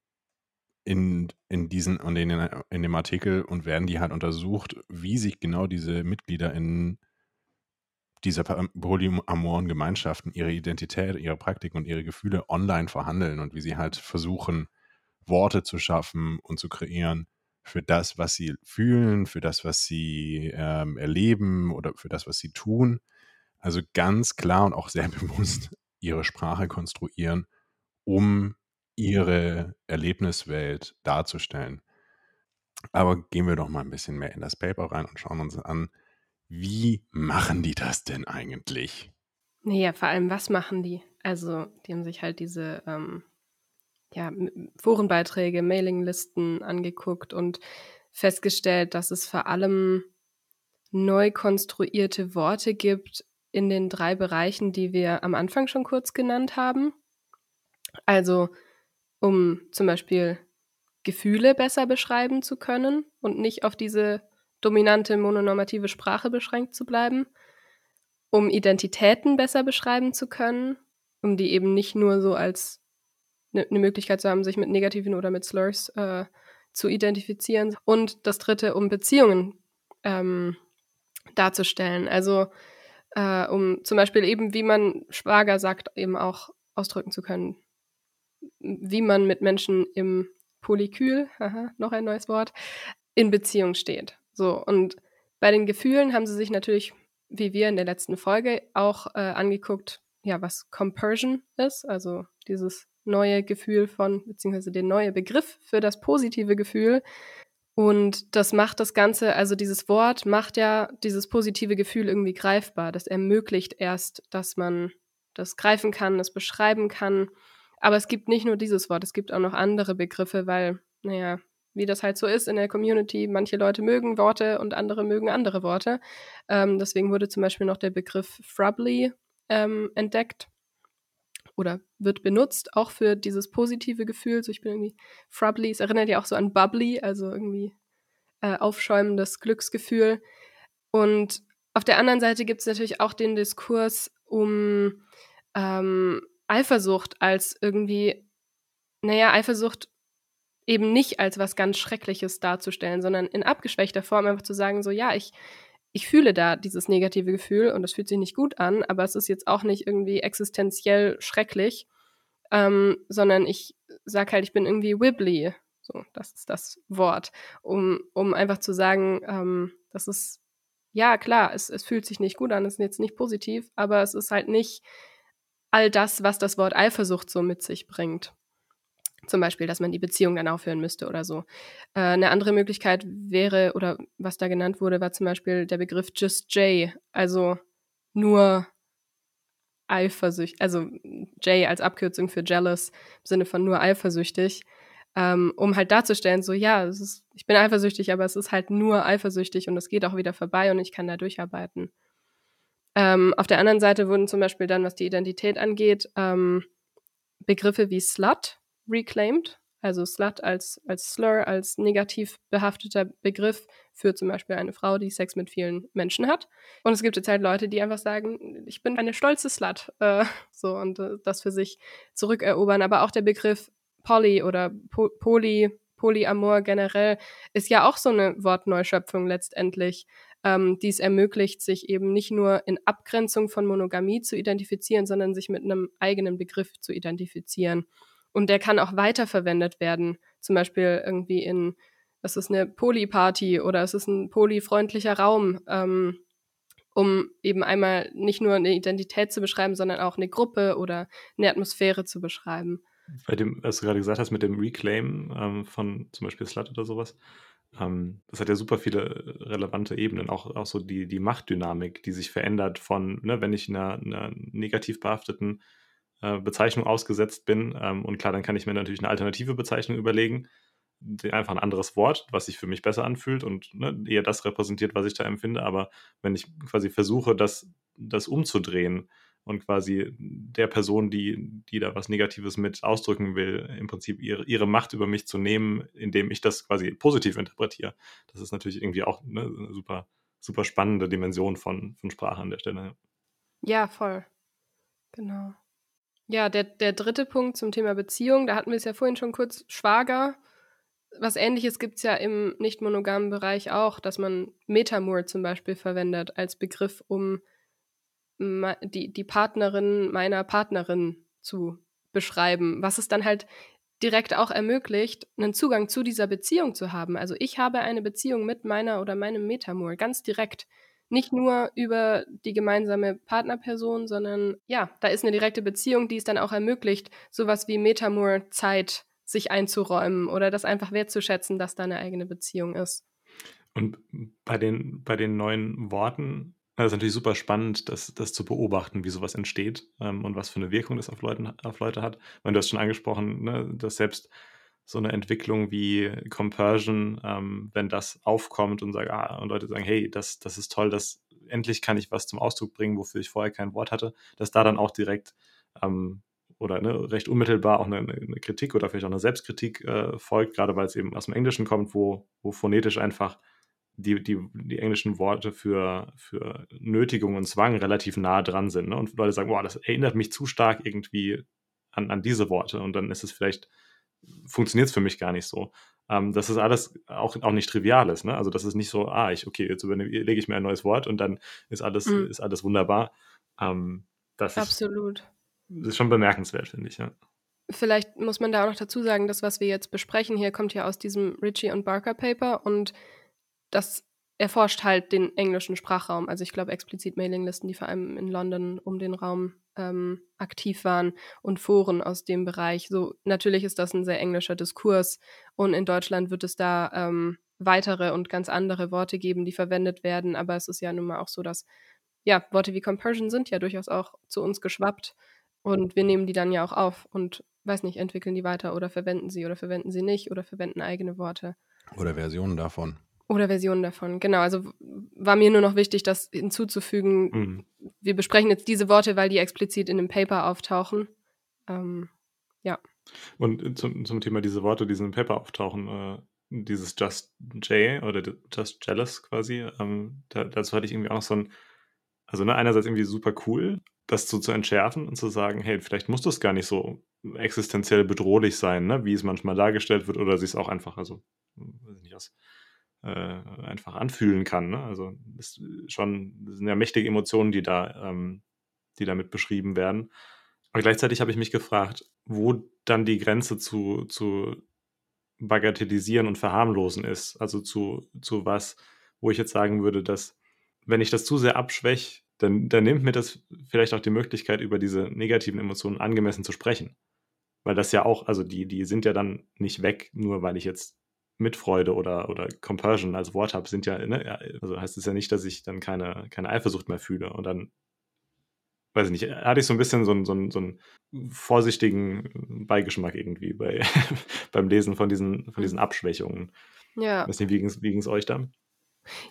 in, in diesen und in, in dem Artikel und werden die halt untersucht, wie sich genau diese Mitglieder in dieser polyamoren Gemeinschaften ihre Identität, ihre Praktiken und ihre Gefühle online verhandeln und wie sie halt versuchen, Worte zu schaffen und zu kreieren für das, was sie fühlen, für das, was sie ähm, erleben oder für das, was sie tun. Also ganz klar und auch sehr bewusst ihre Sprache konstruieren, um ihre Erlebniswelt darzustellen. Aber gehen wir doch mal ein bisschen mehr in das Paper rein und schauen uns an, wie machen die das denn eigentlich? Naja, vor allem, was machen die? Also, die haben sich halt diese ähm, ja, Forenbeiträge, Mailinglisten angeguckt und festgestellt, dass es vor allem neu konstruierte Worte gibt in den drei Bereichen, die wir am Anfang schon kurz genannt haben. Also, um zum Beispiel Gefühle besser beschreiben zu können und nicht auf diese dominante mononormative Sprache beschränkt zu bleiben, um Identitäten besser beschreiben zu können, um die eben nicht nur so als eine ne Möglichkeit zu haben, sich mit negativen oder mit Slurs äh, zu identifizieren. Und das dritte, um Beziehungen ähm, darzustellen. Also äh, um zum Beispiel eben, wie man Schwager sagt, eben auch ausdrücken zu können, wie man mit Menschen im Polykül, haha, noch ein neues Wort, in Beziehung steht. So, und bei den Gefühlen haben sie sich natürlich, wie wir in der letzten Folge, auch äh, angeguckt, ja, was Compersion ist, also dieses neue Gefühl von, beziehungsweise der neue Begriff für das positive Gefühl. Und das macht das Ganze, also dieses Wort macht ja dieses positive Gefühl irgendwie greifbar. Das ermöglicht erst, dass man das greifen kann, das beschreiben kann. Aber es gibt nicht nur dieses Wort, es gibt auch noch andere Begriffe, weil, naja, wie das halt so ist in der Community, manche Leute mögen Worte und andere mögen andere Worte. Ähm, deswegen wurde zum Beispiel noch der Begriff Frubly ähm, entdeckt oder wird benutzt, auch für dieses positive Gefühl. So, ich bin irgendwie Frubly, es erinnert ja auch so an Bubbly, also irgendwie äh, aufschäumendes Glücksgefühl. Und auf der anderen Seite gibt es natürlich auch den Diskurs um ähm, Eifersucht als irgendwie, naja, Eifersucht eben nicht als was ganz Schreckliches darzustellen, sondern in abgeschwächter Form einfach zu sagen, so ja, ich, ich fühle da dieses negative Gefühl und es fühlt sich nicht gut an, aber es ist jetzt auch nicht irgendwie existenziell schrecklich, ähm, sondern ich sag halt, ich bin irgendwie wibbly. So, das ist das Wort, um, um einfach zu sagen, ähm, das ist, ja klar, es, es fühlt sich nicht gut an, es ist jetzt nicht positiv, aber es ist halt nicht all das, was das Wort Eifersucht so mit sich bringt. Zum Beispiel, dass man die Beziehung dann aufhören müsste oder so. Äh, eine andere Möglichkeit wäre, oder was da genannt wurde, war zum Beispiel der Begriff Just J, also nur eifersüchtig, also J als Abkürzung für jealous, im Sinne von nur eifersüchtig, ähm, um halt darzustellen, so ja, ist, ich bin eifersüchtig, aber es ist halt nur eifersüchtig und es geht auch wieder vorbei und ich kann da durcharbeiten. Ähm, auf der anderen Seite wurden zum Beispiel dann, was die Identität angeht, ähm, Begriffe wie Slut reclaimed, also Slut als, als Slur, als negativ behafteter Begriff für zum Beispiel eine Frau, die Sex mit vielen Menschen hat. Und es gibt jetzt halt Leute, die einfach sagen, ich bin eine stolze Slut, äh, so und äh, das für sich zurückerobern. Aber auch der Begriff Poly oder po Poly, Polyamor generell ist ja auch so eine Wortneuschöpfung letztendlich ähm, die es ermöglicht, sich eben nicht nur in Abgrenzung von Monogamie zu identifizieren, sondern sich mit einem eigenen Begriff zu identifizieren. Und der kann auch weiterverwendet werden, zum Beispiel irgendwie in, es ist eine Polyparty oder es ist ein polyfreundlicher Raum, ähm, um eben einmal nicht nur eine Identität zu beschreiben, sondern auch eine Gruppe oder eine Atmosphäre zu beschreiben. Bei dem, was du gerade gesagt hast, mit dem Reclaim ähm, von zum Beispiel Slut oder sowas, ähm, das hat ja super viele äh, relevante Ebenen, auch, auch so die, die Machtdynamik, die sich verändert von, ne, wenn ich einer, einer negativ behafteten äh, Bezeichnung ausgesetzt bin. Ähm, und klar, dann kann ich mir natürlich eine alternative Bezeichnung überlegen, einfach ein anderes Wort, was sich für mich besser anfühlt und ne, eher das repräsentiert, was ich da empfinde. Aber wenn ich quasi versuche, das, das umzudrehen, und quasi der Person, die, die da was Negatives mit ausdrücken will, im Prinzip ihre, ihre Macht über mich zu nehmen, indem ich das quasi positiv interpretiere. Das ist natürlich irgendwie auch ne, eine super, super spannende Dimension von, von Sprache an der Stelle. Ja, voll. Genau. Ja, der, der dritte Punkt zum Thema Beziehung, da hatten wir es ja vorhin schon kurz, Schwager. Was ähnliches gibt es ja im nicht monogamen Bereich auch, dass man Metamor zum Beispiel verwendet als Begriff, um die, die Partnerin meiner Partnerin zu beschreiben, was es dann halt direkt auch ermöglicht, einen Zugang zu dieser Beziehung zu haben. Also ich habe eine Beziehung mit meiner oder meinem Metamor, ganz direkt. Nicht nur über die gemeinsame Partnerperson, sondern ja, da ist eine direkte Beziehung, die es dann auch ermöglicht, sowas wie Metamor-Zeit sich einzuräumen oder das einfach wertzuschätzen, dass da eine eigene Beziehung ist. Und bei den, bei den neuen Worten das ist natürlich super spannend, das, das zu beobachten, wie sowas entsteht ähm, und was für eine Wirkung das auf, Leuten, auf Leute hat. Weil du hast schon angesprochen, ne, dass selbst so eine Entwicklung wie Compersion, ähm, wenn das aufkommt und, sag, ah, und Leute sagen, hey, das, das ist toll, das, endlich kann ich was zum Ausdruck bringen, wofür ich vorher kein Wort hatte, dass da dann auch direkt ähm, oder ne, recht unmittelbar auch eine, eine, Kritik oder vielleicht auch eine Selbstkritik äh, folgt, gerade weil es eben aus dem Englischen kommt, wo, wo phonetisch einfach die, die, die englischen Worte für, für Nötigung und Zwang relativ nah dran sind. Ne? Und Leute sagen, boah, das erinnert mich zu stark irgendwie an, an diese Worte. Und dann ist es vielleicht, funktioniert es für mich gar nicht so. Ähm, das ist alles auch, auch nicht Triviales. Ne? Also das ist nicht so, ah, ich, okay, jetzt lege ich mir ein neues Wort und dann ist alles, mhm. ist alles wunderbar. Ähm, das Absolut. Ist, das ist schon bemerkenswert, finde ich, ja. Vielleicht muss man da auch noch dazu sagen, das, was wir jetzt besprechen hier, kommt ja aus diesem Ritchie und Barker Paper und das erforscht halt den englischen Sprachraum. Also ich glaube explizit Mailinglisten, die vor allem in London um den Raum ähm, aktiv waren und Foren aus dem Bereich. So natürlich ist das ein sehr englischer Diskurs und in Deutschland wird es da ähm, weitere und ganz andere Worte geben, die verwendet werden. Aber es ist ja nun mal auch so, dass ja Worte wie Compersion sind ja durchaus auch zu uns geschwappt und wir nehmen die dann ja auch auf und weiß nicht, entwickeln die weiter oder verwenden sie oder verwenden sie nicht oder verwenden eigene Worte. Oder Versionen davon. Oder Versionen davon, genau. Also war mir nur noch wichtig, das hinzuzufügen. Mhm. Wir besprechen jetzt diese Worte, weil die explizit in dem Paper auftauchen. Ähm, ja. Und zum, zum Thema diese Worte, die in dem Paper auftauchen, äh, dieses Just J oder Just Jealous quasi, ähm, da, dazu hatte ich irgendwie auch noch so ein, also ne, einerseits irgendwie super cool, das so zu entschärfen und zu sagen, hey, vielleicht muss das gar nicht so existenziell bedrohlich sein, ne, wie es manchmal dargestellt wird, oder sich es auch einfach, also, weiß ich nicht, aus äh, einfach anfühlen kann. Ne? Also ist schon das sind ja mächtige Emotionen, die da, ähm, die damit beschrieben werden. Aber gleichzeitig habe ich mich gefragt, wo dann die Grenze zu, zu bagatellisieren und verharmlosen ist. Also zu, zu was, wo ich jetzt sagen würde, dass wenn ich das zu sehr abschwäche, dann, dann nimmt mir das vielleicht auch die Möglichkeit, über diese negativen Emotionen angemessen zu sprechen. Weil das ja auch, also die, die sind ja dann nicht weg, nur weil ich jetzt Mitfreude oder, oder Compersion als Wort habe, sind ja, ne, also heißt es ja nicht, dass ich dann keine, keine Eifersucht mehr fühle. Und dann, weiß ich nicht, hatte ich so ein bisschen so einen, so einen, so einen vorsichtigen Beigeschmack irgendwie bei, beim Lesen von diesen, von diesen Abschwächungen. Ja. Weiß nicht, wie ging es euch da?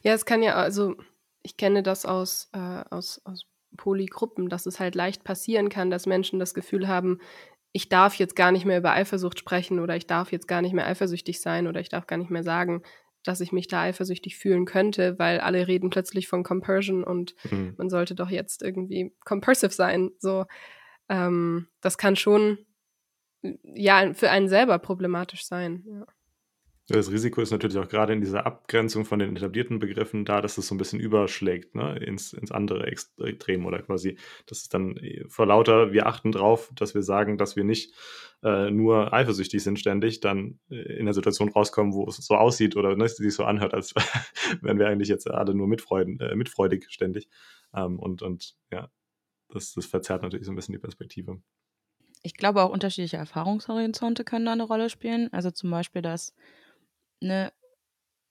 Ja, es kann ja, also ich kenne das aus, äh, aus, aus Polygruppen, dass es halt leicht passieren kann, dass Menschen das Gefühl haben, ich darf jetzt gar nicht mehr über Eifersucht sprechen oder ich darf jetzt gar nicht mehr eifersüchtig sein oder ich darf gar nicht mehr sagen, dass ich mich da eifersüchtig fühlen könnte, weil alle reden plötzlich von Compersion und mhm. man sollte doch jetzt irgendwie compersive sein. So, ähm, das kann schon ja für einen selber problematisch sein. Ja. Das Risiko ist natürlich auch gerade in dieser Abgrenzung von den etablierten Begriffen da, dass es so ein bisschen überschlägt ne, ins, ins andere Extrem oder quasi, dass es dann äh, vor lauter, wir achten drauf, dass wir sagen, dass wir nicht äh, nur eifersüchtig sind ständig, dann äh, in der Situation rauskommen, wo es so aussieht oder ne, sich so anhört, als wären wir eigentlich jetzt alle nur mitfreuden, äh, mitfreudig ständig. Ähm, und, und ja, das, das verzerrt natürlich so ein bisschen die Perspektive. Ich glaube auch unterschiedliche Erfahrungshorizonte können da eine Rolle spielen. Also zum Beispiel, dass ne,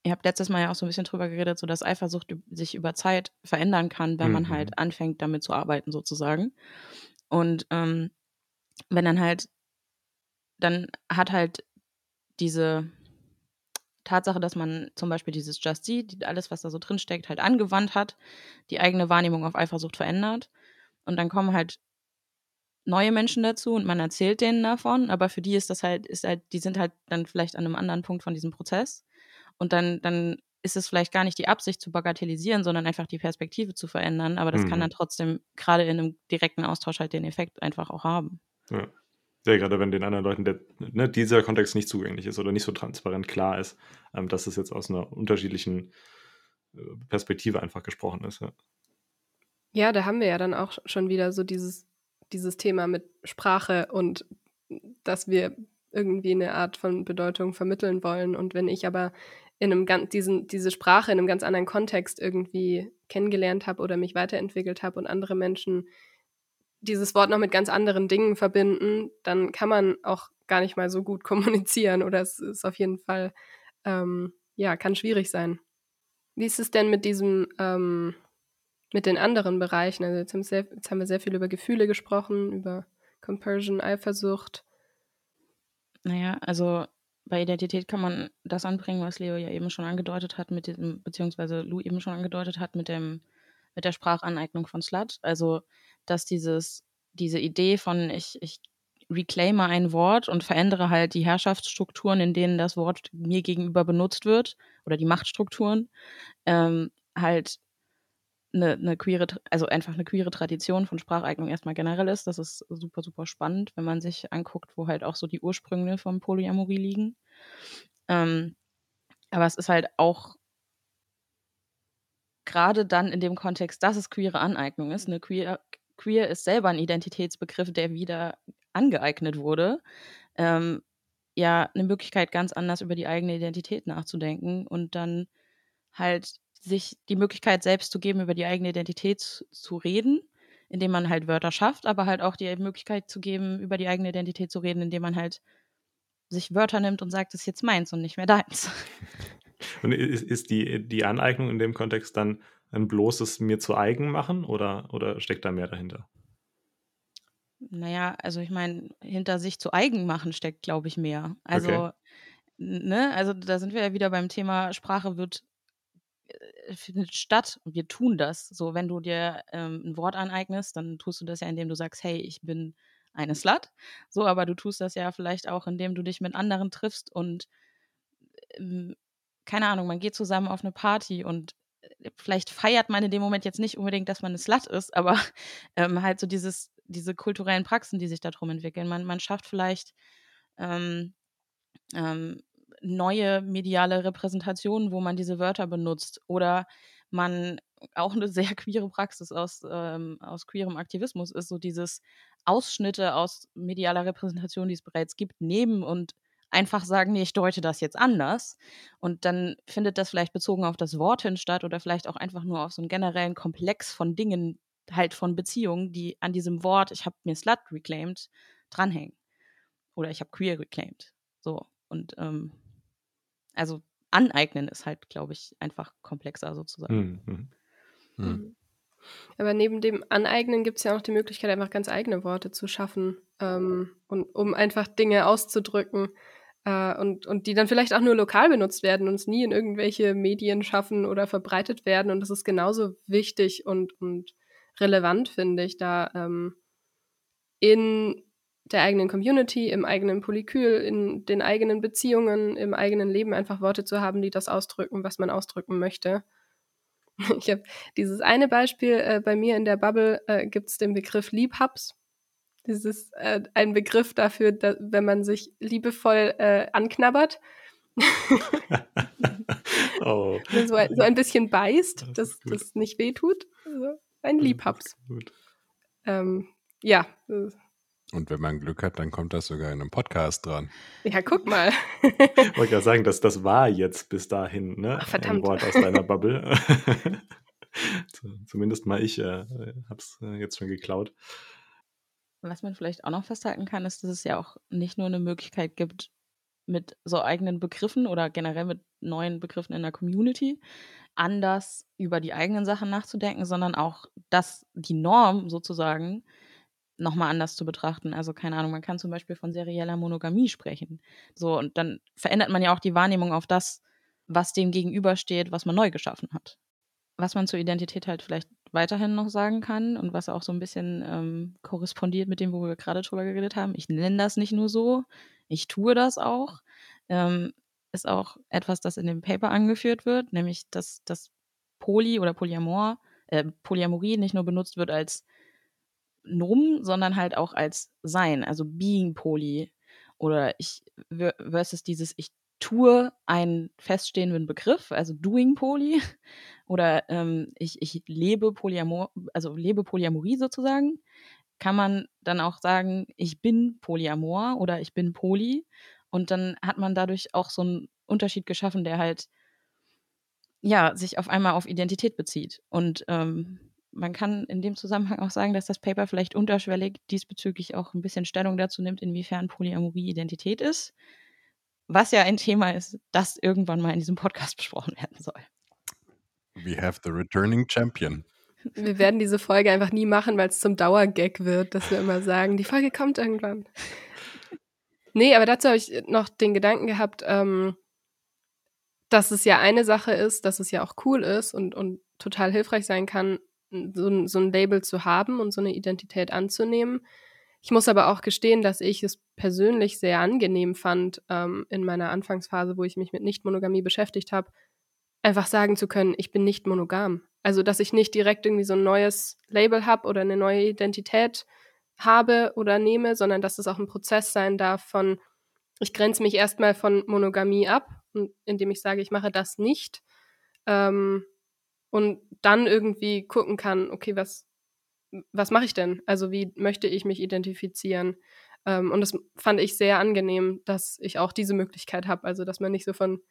ihr habt letztes Mal ja auch so ein bisschen drüber geredet, so dass Eifersucht sich über Zeit verändern kann, wenn mhm. man halt mhm. anfängt, damit zu arbeiten, sozusagen. Und ähm, wenn dann halt, dann hat halt diese Tatsache, dass man zum Beispiel dieses Just See, alles, was da so drin steckt, halt angewandt hat, die eigene Wahrnehmung auf Eifersucht verändert. Und dann kommen halt neue Menschen dazu und man erzählt denen davon, aber für die ist das halt, ist halt, die sind halt dann vielleicht an einem anderen Punkt von diesem Prozess. Und dann, dann ist es vielleicht gar nicht die Absicht zu bagatellisieren, sondern einfach die Perspektive zu verändern. Aber das mhm. kann dann trotzdem gerade in einem direkten Austausch halt den Effekt einfach auch haben. Ja. Ja, gerade wenn den anderen Leuten der, ne, dieser Kontext nicht zugänglich ist oder nicht so transparent klar ist, ähm, dass es jetzt aus einer unterschiedlichen äh, Perspektive einfach gesprochen ist. Ja. ja, da haben wir ja dann auch schon wieder so dieses dieses Thema mit Sprache und dass wir irgendwie eine Art von Bedeutung vermitteln wollen. Und wenn ich aber in einem ganz, diesen, diese Sprache in einem ganz anderen Kontext irgendwie kennengelernt habe oder mich weiterentwickelt habe und andere Menschen dieses Wort noch mit ganz anderen Dingen verbinden, dann kann man auch gar nicht mal so gut kommunizieren oder es ist auf jeden Fall, ähm, ja, kann schwierig sein. Wie ist es denn mit diesem ähm, mit den anderen Bereichen. Also jetzt haben, sehr, jetzt haben wir sehr viel über Gefühle gesprochen, über Compersion, Eifersucht. Naja, also bei Identität kann man das anbringen, was Leo ja eben schon angedeutet hat, mit diesem, beziehungsweise Lou eben schon angedeutet hat, mit dem, mit der Sprachaneignung von Slut. Also, dass dieses, diese Idee von ich, ich reclaime ein Wort und verändere halt die Herrschaftsstrukturen, in denen das Wort mir gegenüber benutzt wird oder die Machtstrukturen, ähm, halt eine, eine queere, also einfach eine queere Tradition von Spracheignung erstmal generell ist. Das ist super, super spannend, wenn man sich anguckt, wo halt auch so die Ursprünge von Polyamorie liegen. Ähm, aber es ist halt auch gerade dann in dem Kontext, dass es queere Aneignung ist. Eine queer, queer ist selber ein Identitätsbegriff, der wieder angeeignet wurde. Ähm, ja, eine Möglichkeit, ganz anders über die eigene Identität nachzudenken und dann halt sich die Möglichkeit selbst zu geben, über die eigene Identität zu reden, indem man halt Wörter schafft, aber halt auch die Möglichkeit zu geben, über die eigene Identität zu reden, indem man halt sich Wörter nimmt und sagt, das ist jetzt meins und nicht mehr deins. Und ist, ist die, die Aneignung in dem Kontext dann ein bloßes mir zu eigen machen oder, oder steckt da mehr dahinter? Naja, also ich meine, hinter sich zu eigen machen steckt, glaube ich, mehr. Also, okay. ne, also da sind wir ja wieder beim Thema, Sprache wird findet statt und wir tun das. So, wenn du dir ähm, ein Wort aneignest, dann tust du das ja, indem du sagst, hey, ich bin eine Slut. So, aber du tust das ja vielleicht auch, indem du dich mit anderen triffst und ähm, keine Ahnung, man geht zusammen auf eine Party und äh, vielleicht feiert man in dem Moment jetzt nicht unbedingt, dass man eine Slut ist, aber ähm, halt so dieses, diese kulturellen Praxen, die sich darum entwickeln. Man, man schafft vielleicht ähm, ähm, neue mediale Repräsentationen, wo man diese Wörter benutzt oder man auch eine sehr queere Praxis aus, ähm, aus queerem Aktivismus ist, so dieses Ausschnitte aus medialer Repräsentation, die es bereits gibt, nehmen und einfach sagen, nee, ich deute das jetzt anders. Und dann findet das vielleicht bezogen auf das Wort hin statt oder vielleicht auch einfach nur auf so einen generellen Komplex von Dingen, halt von Beziehungen, die an diesem Wort, ich habe mir Slut reclaimed, dranhängen. Oder ich habe queer reclaimed. So. Und ähm, also aneignen ist halt, glaube ich, einfach komplexer sozusagen. Mhm. Mhm. mhm. Aber neben dem Aneignen gibt es ja auch die Möglichkeit, einfach ganz eigene Worte zu schaffen, ähm, und, um einfach Dinge auszudrücken äh, und, und die dann vielleicht auch nur lokal benutzt werden und es nie in irgendwelche Medien schaffen oder verbreitet werden. Und das ist genauso wichtig und, und relevant, finde ich, da ähm, in der eigenen Community, im eigenen Polykül, in den eigenen Beziehungen, im eigenen Leben einfach Worte zu haben, die das ausdrücken, was man ausdrücken möchte. Ich habe dieses eine Beispiel äh, bei mir in der Bubble äh, gibt es den Begriff Liebhabs. Das ist äh, ein Begriff dafür, dass, wenn man sich liebevoll äh, anknabbert. oh. so, ein, so, ein bisschen beißt, das dass das nicht wehtut. Also ein Liebhabs. Ähm, ja. Und wenn man Glück hat, dann kommt das sogar in einem Podcast dran. Ja, guck mal. Ich wollte gerade sagen, dass das war jetzt bis dahin ne? Ach, verdammt. ein Wort aus deiner Bubble. Zumindest mal ich äh, habe es äh, jetzt schon geklaut. Was man vielleicht auch noch festhalten kann, ist, dass es ja auch nicht nur eine Möglichkeit gibt, mit so eigenen Begriffen oder generell mit neuen Begriffen in der Community anders über die eigenen Sachen nachzudenken, sondern auch, dass die Norm sozusagen nochmal anders zu betrachten. Also keine Ahnung, man kann zum Beispiel von serieller Monogamie sprechen. So, und dann verändert man ja auch die Wahrnehmung auf das, was dem gegenübersteht, was man neu geschaffen hat. Was man zur Identität halt vielleicht weiterhin noch sagen kann und was auch so ein bisschen ähm, korrespondiert mit dem, wo wir gerade drüber geredet haben. Ich nenne das nicht nur so, ich tue das auch. Ähm, ist auch etwas, das in dem Paper angeführt wird, nämlich dass das Poly oder Polyamor, äh, Polyamorie nicht nur benutzt wird als Nomen, sondern halt auch als Sein, also Being Poly. Oder ich versus dieses Ich tue einen feststehenden Begriff, also Doing Poly. Oder ähm, ich, ich lebe Polyamor, also lebe Polyamorie sozusagen. Kann man dann auch sagen, ich bin Polyamor oder ich bin Poly. Und dann hat man dadurch auch so einen Unterschied geschaffen, der halt ja sich auf einmal auf Identität bezieht. Und ähm, man kann in dem Zusammenhang auch sagen, dass das Paper vielleicht unterschwellig diesbezüglich auch ein bisschen Stellung dazu nimmt, inwiefern Polyamorie Identität ist. Was ja ein Thema ist, das irgendwann mal in diesem Podcast besprochen werden soll. We have the returning champion. Wir werden diese Folge einfach nie machen, weil es zum Dauergag wird, dass wir immer sagen, die Folge kommt irgendwann. Nee, aber dazu habe ich noch den Gedanken gehabt, ähm, dass es ja eine Sache ist, dass es ja auch cool ist und, und total hilfreich sein kann, so ein, so ein Label zu haben und so eine Identität anzunehmen. Ich muss aber auch gestehen, dass ich es persönlich sehr angenehm fand, ähm, in meiner Anfangsphase, wo ich mich mit Nicht-Monogamie beschäftigt habe, einfach sagen zu können, ich bin nicht monogam. Also, dass ich nicht direkt irgendwie so ein neues Label habe oder eine neue Identität habe oder nehme, sondern dass es auch ein Prozess sein darf von, ich grenze mich erstmal von Monogamie ab, indem ich sage, ich mache das nicht. Ähm, und dann irgendwie gucken kann, okay, was, was mache ich denn? Also wie möchte ich mich identifizieren? Ähm, und das fand ich sehr angenehm, dass ich auch diese Möglichkeit habe, also dass man nicht so von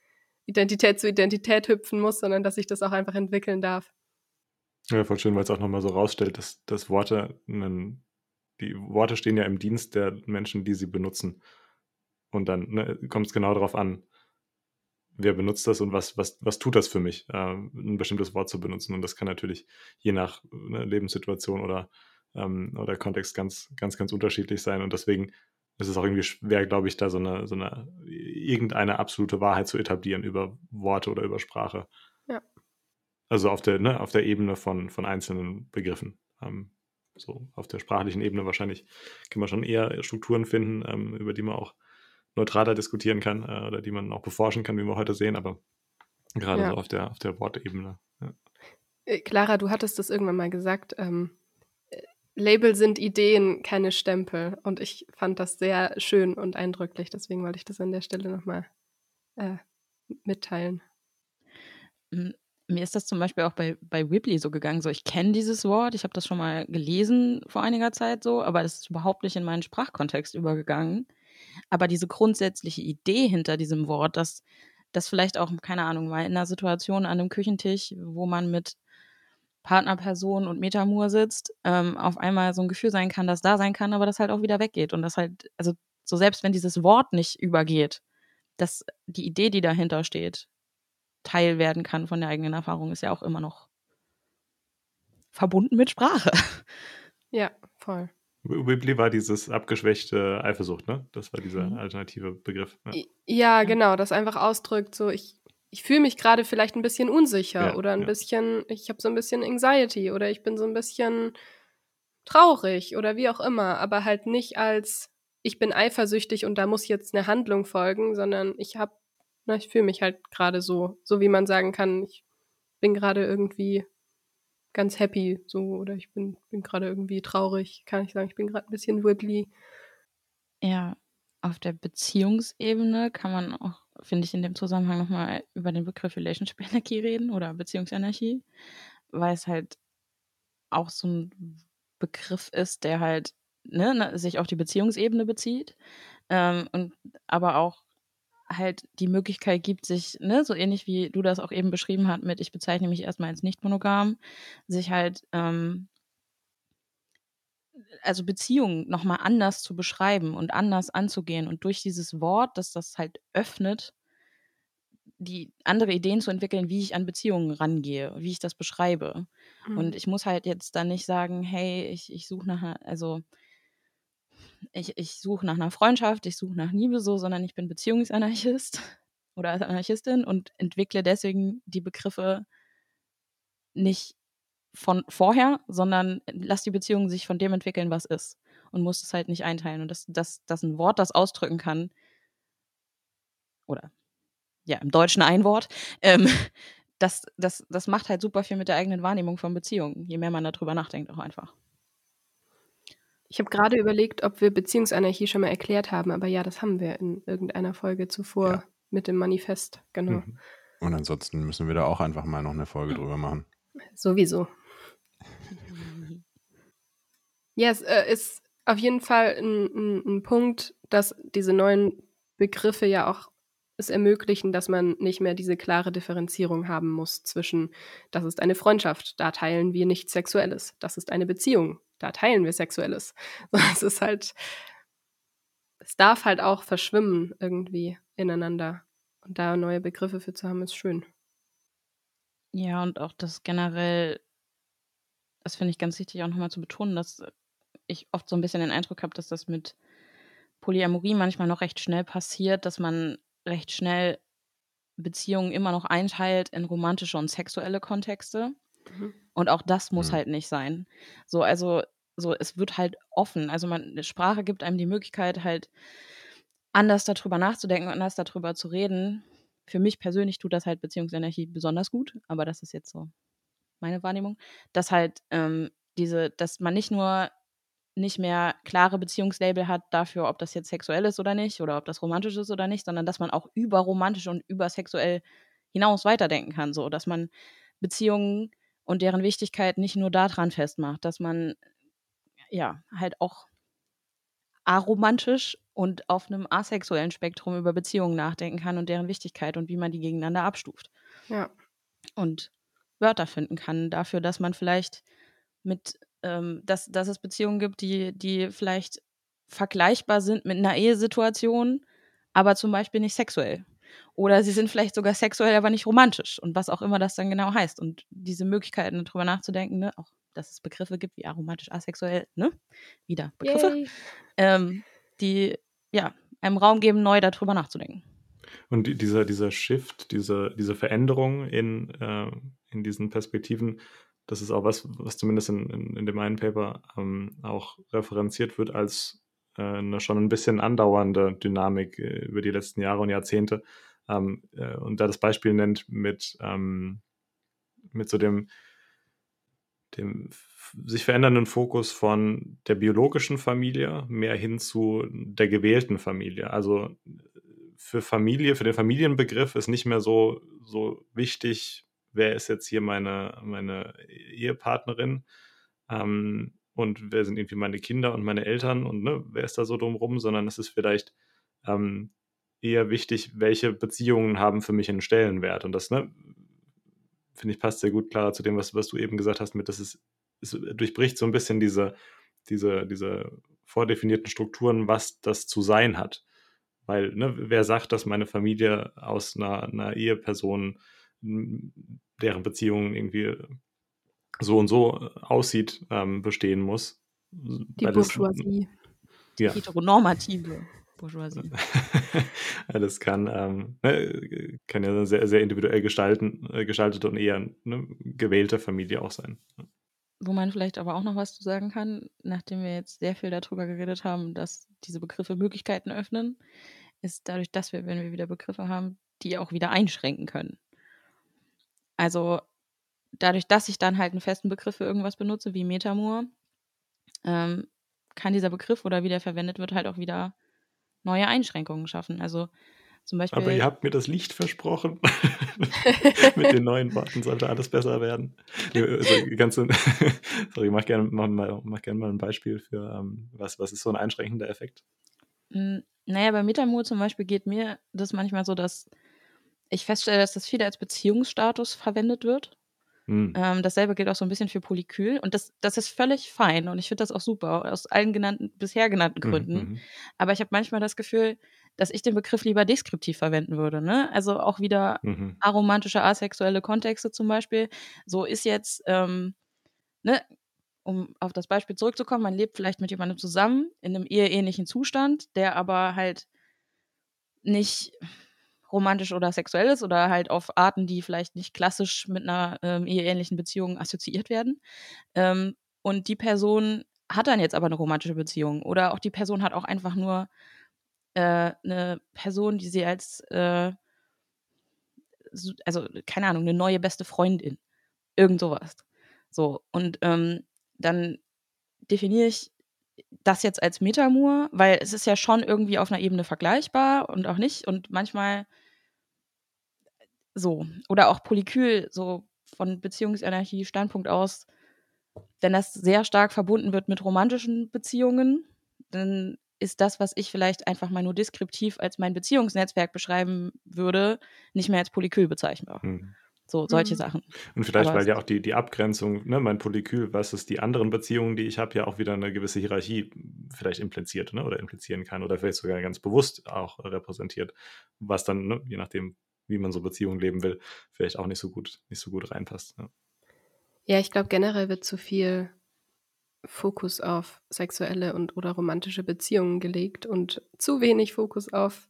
Identität zu Identität hüpfen muss, sondern dass ich das auch einfach entwickeln darf. Ja, voll schön, weil es auch nochmal so rausstellt, dass, dass Worte einen, die Worte stehen ja im Dienst der Menschen, die sie benutzen. Und dann ne, kommt es genau darauf an, wer benutzt das und was, was, was tut das für mich, äh, ein bestimmtes Wort zu benutzen. Und das kann natürlich je nach ne, Lebenssituation oder, ähm, oder Kontext ganz, ganz, ganz unterschiedlich sein. Und deswegen ist es auch irgendwie schwer, glaube ich, da so eine, so eine irgendeine absolute Wahrheit zu etablieren über Worte oder über Sprache. Ja. Also auf der, ne, auf der Ebene von, von einzelnen Begriffen. Ähm, so auf der sprachlichen Ebene wahrscheinlich kann man schon eher Strukturen finden, ähm, über die man auch neutraler diskutieren kann äh, oder die man auch beforschen kann, wie wir heute sehen, aber gerade ja. so auf der, auf der Wortebene. Ja. Äh, Clara, du hattest das irgendwann mal gesagt. Ähm, äh, Label sind Ideen, keine Stempel. Und ich fand das sehr schön und eindrücklich. Deswegen wollte ich das an der Stelle nochmal äh, mitteilen. Mir ist das zum Beispiel auch bei, bei Whibley so gegangen. So, ich kenne dieses Wort, ich habe das schon mal gelesen vor einiger Zeit so, aber das ist überhaupt nicht in meinen Sprachkontext übergegangen. Aber diese grundsätzliche Idee hinter diesem Wort, dass das vielleicht auch, keine Ahnung, mal in einer Situation an einem Küchentisch, wo man mit Partnerperson und Metamur sitzt, ähm, auf einmal so ein Gefühl sein kann, das da sein kann, aber das halt auch wieder weggeht. Und das halt, also so selbst wenn dieses Wort nicht übergeht, dass die Idee, die dahinter steht, Teil werden kann von der eigenen Erfahrung, ist ja auch immer noch verbunden mit Sprache. Ja, voll. Wibbly war dieses abgeschwächte Eifersucht, ne? Das war dieser mhm. alternative Begriff. Ja, ja genau, das einfach ausdrückt, so ich, ich fühle mich gerade vielleicht ein bisschen unsicher ja, oder ein ja. bisschen, ich habe so ein bisschen Anxiety oder ich bin so ein bisschen traurig oder wie auch immer, aber halt nicht als ich bin eifersüchtig und da muss jetzt eine Handlung folgen, sondern ich habe, na, ich fühle mich halt gerade so, so wie man sagen kann, ich bin gerade irgendwie ganz happy, so, oder ich bin, bin gerade irgendwie traurig, kann ich sagen, ich bin gerade ein bisschen wibbly. Ja, auf der Beziehungsebene kann man auch, finde ich, in dem Zusammenhang nochmal über den Begriff Relationship Energy reden oder Beziehungsenergie, weil es halt auch so ein Begriff ist, der halt ne, sich auf die Beziehungsebene bezieht ähm, und aber auch halt die Möglichkeit gibt, sich, ne, so ähnlich wie du das auch eben beschrieben hast, mit ich bezeichne mich erstmal als nicht monogam, sich halt, ähm, also Beziehungen nochmal anders zu beschreiben und anders anzugehen und durch dieses Wort, dass das halt öffnet, die andere Ideen zu entwickeln, wie ich an Beziehungen rangehe, wie ich das beschreibe. Mhm. Und ich muss halt jetzt dann nicht sagen, hey, ich, ich suche nach, also ich, ich suche nach einer Freundschaft, ich suche nach Liebe so, sondern ich bin Beziehungsanarchist oder Anarchistin und entwickle deswegen die Begriffe nicht von vorher, sondern lass die Beziehung sich von dem entwickeln, was ist. Und muss es halt nicht einteilen. Und dass das, das ein Wort das ausdrücken kann, oder ja, im Deutschen ein Wort, ähm, das, das, das macht halt super viel mit der eigenen Wahrnehmung von Beziehungen, je mehr man darüber nachdenkt, auch einfach. Ich habe gerade überlegt, ob wir Beziehungsanarchie schon mal erklärt haben, aber ja, das haben wir in irgendeiner Folge zuvor ja. mit dem Manifest, genau. Mhm. Und ansonsten müssen wir da auch einfach mal noch eine Folge drüber machen. Sowieso. ja, es äh, ist auf jeden Fall ein, ein, ein Punkt, dass diese neuen Begriffe ja auch es ermöglichen, dass man nicht mehr diese klare Differenzierung haben muss zwischen, das ist eine Freundschaft, da teilen wir nichts Sexuelles, das ist eine Beziehung, da teilen wir Sexuelles. es ist halt, es darf halt auch verschwimmen irgendwie ineinander. Und da neue Begriffe für zu haben, ist schön. Ja, und auch das generell, das finde ich ganz wichtig auch nochmal zu betonen, dass ich oft so ein bisschen den Eindruck habe, dass das mit Polyamorie manchmal noch recht schnell passiert, dass man recht schnell Beziehungen immer noch einteilt in romantische und sexuelle Kontexte. Mhm. Und auch das muss mhm. halt nicht sein. So, also so, es wird halt offen. Also man, Sprache gibt einem die Möglichkeit, halt anders darüber nachzudenken, anders darüber zu reden. Für mich persönlich tut das halt Beziehungsenergie besonders gut, aber das ist jetzt so meine Wahrnehmung, dass halt ähm, diese, dass man nicht nur nicht mehr klare Beziehungslabel hat dafür, ob das jetzt sexuell ist oder nicht oder ob das romantisch ist oder nicht, sondern dass man auch über romantisch und über sexuell hinaus weiterdenken kann, so dass man Beziehungen und deren Wichtigkeit nicht nur daran festmacht, dass man ja halt auch aromantisch und auf einem asexuellen Spektrum über Beziehungen nachdenken kann und deren Wichtigkeit und wie man die gegeneinander abstuft. Ja. Und Wörter finden kann dafür, dass man vielleicht mit, ähm, dass, dass es Beziehungen gibt, die, die vielleicht vergleichbar sind mit einer Ehesituation, aber zum Beispiel nicht sexuell. Oder sie sind vielleicht sogar sexuell, aber nicht romantisch und was auch immer das dann genau heißt. Und diese Möglichkeiten, darüber nachzudenken, ne, auch dass es Begriffe gibt wie aromatisch, asexuell, ne? Wieder Begriffe, ähm, die ja einem Raum geben, neu darüber nachzudenken. Und dieser, dieser Shift, diese, diese Veränderung in, äh, in diesen Perspektiven, das ist auch was, was zumindest in, in, in dem einen Paper ähm, auch referenziert wird als äh, eine schon ein bisschen andauernde Dynamik äh, über die letzten Jahre und Jahrzehnte. Ähm, äh, und da das Beispiel nennt mit, ähm, mit so dem, dem sich verändernden Fokus von der biologischen Familie mehr hin zu der gewählten Familie. Also für Familie, für den Familienbegriff ist nicht mehr so, so wichtig, wer ist jetzt hier meine, meine Ehepartnerin ähm, und wer sind irgendwie meine Kinder und meine Eltern und ne, wer ist da so drumrum, sondern es ist vielleicht ähm, eher wichtig, welche Beziehungen haben für mich einen Stellenwert. Und das, ne, finde ich, passt sehr gut klar zu dem, was, was du eben gesagt hast, mit, dass es, es durchbricht so ein bisschen diese, diese, diese vordefinierten Strukturen, was das zu sein hat. Weil, ne, wer sagt, dass meine Familie aus einer, einer Eheperson deren Beziehung irgendwie so und so aussieht, ähm, bestehen muss. Die Bourgeoisie. Ja. Heteronormative Bourgeoisie. das kann, ähm, ne, kann ja sehr, sehr individuell gestalten, äh, gestaltet und eher eine gewählte Familie auch sein. Wo man vielleicht aber auch noch was zu sagen kann, nachdem wir jetzt sehr viel darüber geredet haben, dass diese Begriffe Möglichkeiten öffnen, ist dadurch, dass wir, wenn wir wieder Begriffe haben, die auch wieder einschränken können. Also dadurch, dass ich dann halt einen festen Begriff für irgendwas benutze, wie Metamor, ähm, kann dieser Begriff oder wie der verwendet wird, halt auch wieder neue Einschränkungen schaffen. Also zum Beispiel. Aber ihr habt mir das Licht versprochen. Mit den neuen Worten sollte alles besser werden. Also, ganze, sorry, mach gerne mach mal, mach gern mal ein Beispiel für ähm, was, was ist so ein einschränkender Effekt? Hm, naja, bei Metamor zum Beispiel geht mir das manchmal so, dass ich feststelle, dass das viel als Beziehungsstatus verwendet wird. Mhm. Ähm, dasselbe gilt auch so ein bisschen für Polykyl. Und das, das ist völlig fein. Und ich finde das auch super, aus allen genannten, bisher genannten mhm, Gründen. Mhm. Aber ich habe manchmal das Gefühl, dass ich den Begriff lieber deskriptiv verwenden würde. Ne? Also auch wieder mhm. aromantische, asexuelle Kontexte zum Beispiel. So ist jetzt, ähm, ne, um auf das Beispiel zurückzukommen, man lebt vielleicht mit jemandem zusammen in einem eheähnlichen Zustand, der aber halt nicht romantisch oder sexuell ist oder halt auf Arten, die vielleicht nicht klassisch mit einer ähm, eheähnlichen Beziehung assoziiert werden. Ähm, und die Person hat dann jetzt aber eine romantische Beziehung oder auch die Person hat auch einfach nur äh, eine Person, die sie als, äh, also keine Ahnung, eine neue beste Freundin, irgend sowas. So, und ähm, dann definiere ich das jetzt als Metamur, weil es ist ja schon irgendwie auf einer Ebene vergleichbar und auch nicht. Und manchmal so. Oder auch Polykyl, so von Beziehungsenergie-Standpunkt aus, wenn das sehr stark verbunden wird mit romantischen Beziehungen, dann ist das, was ich vielleicht einfach mal nur deskriptiv als mein Beziehungsnetzwerk beschreiben würde, nicht mehr als Polykyl bezeichnbar. Hm. So, solche mhm. Sachen. Und vielleicht, Aber weil ja auch die, die Abgrenzung, ne, mein Polykyl versus die anderen Beziehungen, die ich habe, ja auch wieder eine gewisse Hierarchie vielleicht impliziert ne, oder implizieren kann oder vielleicht sogar ganz bewusst auch repräsentiert, was dann, ne, je nachdem, wie man so Beziehungen leben will, vielleicht auch nicht so gut, nicht so gut reinpasst. Ja, ja ich glaube, generell wird zu viel Fokus auf sexuelle und oder romantische Beziehungen gelegt und zu wenig Fokus auf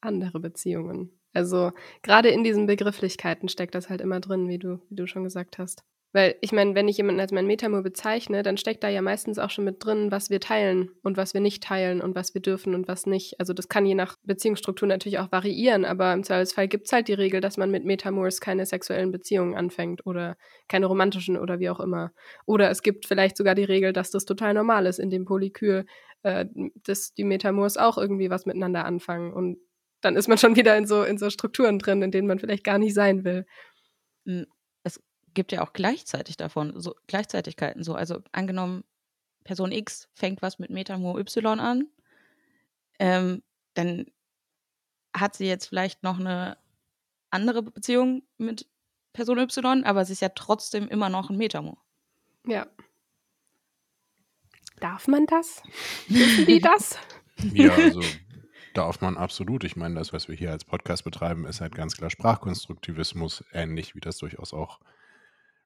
andere Beziehungen. Also gerade in diesen Begrifflichkeiten steckt das halt immer drin, wie du, wie du schon gesagt hast. Weil ich meine, wenn ich jemanden als mein Metamor bezeichne, dann steckt da ja meistens auch schon mit drin, was wir teilen und was wir nicht teilen und was wir dürfen und was nicht. Also das kann je nach Beziehungsstruktur natürlich auch variieren, aber im Zweifelsfall gibt es halt die Regel, dass man mit Metamors keine sexuellen Beziehungen anfängt oder keine romantischen oder wie auch immer. Oder es gibt vielleicht sogar die Regel, dass das total normal ist in dem Polykül, äh, dass die Metamors auch irgendwie was miteinander anfangen und dann ist man schon wieder in so, in so Strukturen drin, in denen man vielleicht gar nicht sein will. Gibt ja auch gleichzeitig davon, so Gleichzeitigkeiten so. Also angenommen, Person X fängt was mit Metamor Y an, ähm, dann hat sie jetzt vielleicht noch eine andere Beziehung mit Person Y, aber sie ist ja trotzdem immer noch ein Metamor. Ja. Darf man das? Wissen die das? Ja, also darf man absolut. Ich meine, das, was wir hier als Podcast betreiben, ist halt ganz klar Sprachkonstruktivismus, ähnlich wie das durchaus auch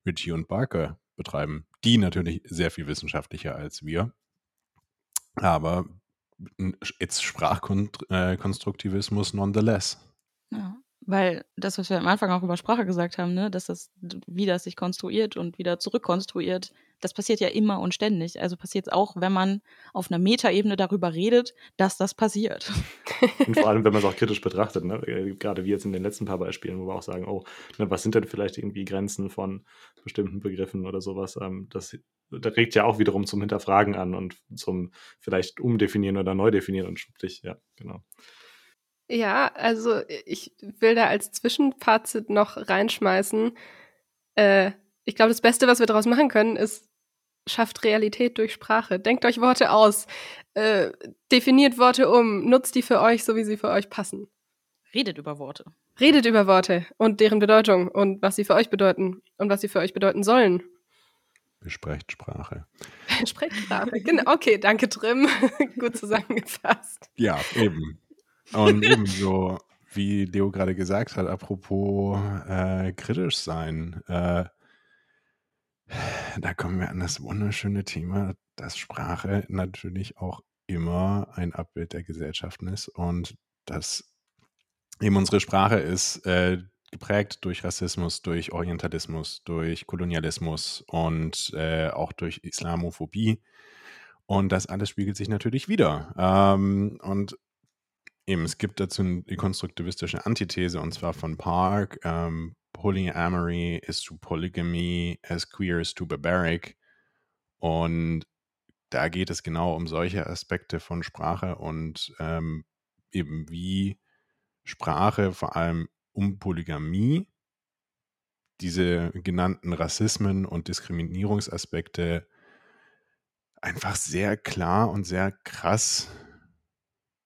Ritchie und Barker betreiben. Die natürlich sehr viel wissenschaftlicher als wir. Aber it's Sprachkonstruktivismus nonetheless. Ja, weil das, was wir am Anfang auch über Sprache gesagt haben, ne, dass das, wie das sich konstruiert und wieder zurückkonstruiert, das passiert ja immer und ständig. Also passiert es auch, wenn man auf einer Metaebene darüber redet, dass das passiert. Und vor allem, wenn man es auch kritisch betrachtet, ne? Äh, gerade wie jetzt in den letzten paar Beispielen, wo wir auch sagen, oh, ne, was sind denn vielleicht irgendwie Grenzen von bestimmten Begriffen oder sowas? Ähm, das, das regt ja auch wiederum zum Hinterfragen an und zum vielleicht umdefinieren oder neu definieren und schwuppdig, ja, genau. Ja, also ich will da als Zwischenfazit noch reinschmeißen. Äh, ich glaube, das Beste, was wir daraus machen können, ist schafft Realität durch Sprache. Denkt euch Worte aus, äh, definiert Worte um, nutzt die für euch, so wie sie für euch passen. Redet über Worte. Redet über Worte und deren Bedeutung und was sie für euch bedeuten und was sie für euch bedeuten sollen. Besprecht Sprache. Sprecht Sprache, genau. Okay, danke, Trim. Gut zusammengefasst. Ja, eben. Und ebenso, wie Leo gerade gesagt hat, apropos äh, kritisch sein. Äh, da kommen wir an das wunderschöne Thema, dass Sprache natürlich auch immer ein Abbild der Gesellschaften ist und dass eben unsere Sprache ist äh, geprägt durch Rassismus, durch Orientalismus, durch Kolonialismus und äh, auch durch Islamophobie. Und das alles spiegelt sich natürlich wieder. Ähm, und eben, es gibt dazu eine konstruktivistische Antithese, und zwar von Park, ähm, Polyamory is to Polygamy, as queer is to barbaric. Und da geht es genau um solche Aspekte von Sprache und ähm, eben wie Sprache vor allem um Polygamie diese genannten Rassismen und Diskriminierungsaspekte einfach sehr klar und sehr krass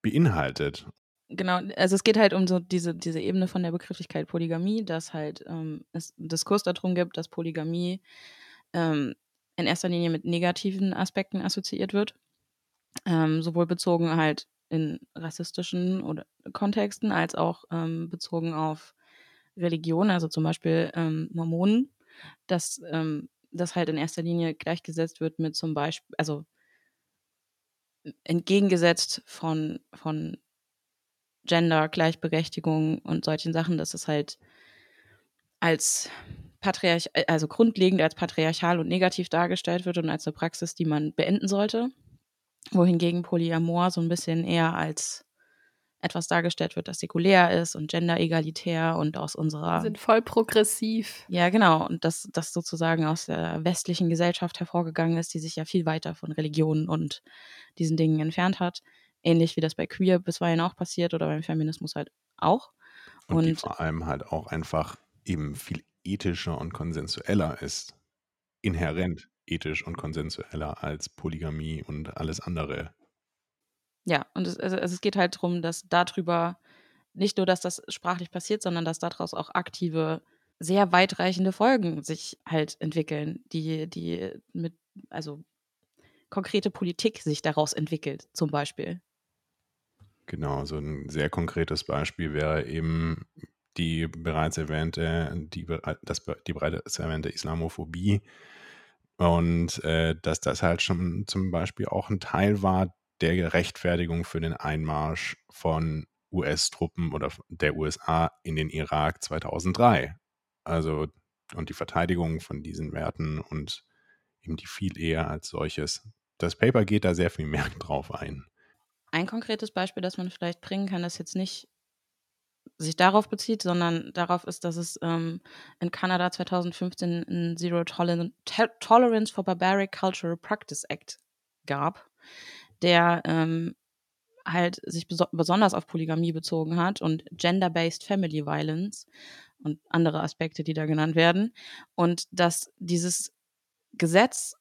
beinhaltet. Genau, also es geht halt um so diese, diese Ebene von der Begrifflichkeit Polygamie, dass halt ähm, es einen Diskurs darum gibt, dass Polygamie ähm, in erster Linie mit negativen Aspekten assoziiert wird. Ähm, sowohl bezogen halt in rassistischen oder Kontexten als auch ähm, bezogen auf Religion, also zum Beispiel ähm, Mormonen, dass ähm, das halt in erster Linie gleichgesetzt wird mit zum Beispiel, also entgegengesetzt von, von Gender, Gleichberechtigung und solchen Sachen, dass es halt als patriarch, äh, also grundlegend als patriarchal und negativ dargestellt wird und als eine Praxis, die man beenden sollte. Wohingegen Polyamor so ein bisschen eher als etwas dargestellt wird, das säkulär ist und genderegalitär und aus unserer. Wir sind voll progressiv. Ja, genau. Und das, das sozusagen aus der westlichen Gesellschaft hervorgegangen ist, die sich ja viel weiter von Religionen und diesen Dingen entfernt hat. Ähnlich wie das bei Queer bisweilen auch passiert oder beim Feminismus halt auch. Und, und die vor allem halt auch einfach eben viel ethischer und konsensueller ist. Inhärent ethisch und konsensueller als Polygamie und alles andere. Ja, und es, also, es geht halt darum, dass darüber nicht nur, dass das sprachlich passiert, sondern dass daraus auch aktive, sehr weitreichende Folgen sich halt entwickeln, die, die mit, also konkrete Politik sich daraus entwickelt, zum Beispiel. Genau, so ein sehr konkretes Beispiel wäre eben die bereits erwähnte, die, das, die bereits erwähnte Islamophobie und äh, dass das halt schon zum Beispiel auch ein Teil war der Rechtfertigung für den Einmarsch von US-Truppen oder der USA in den Irak 2003. Also und die Verteidigung von diesen Werten und eben die viel eher als solches. Das Paper geht da sehr viel mehr drauf ein. Ein konkretes Beispiel, das man vielleicht bringen kann, das jetzt nicht sich darauf bezieht, sondern darauf ist, dass es ähm, in Kanada 2015 ein Zero Tolerance for Barbaric Cultural Practice Act gab, der ähm, halt sich beso besonders auf Polygamie bezogen hat und Gender-Based Family Violence und andere Aspekte, die da genannt werden. Und dass dieses Gesetz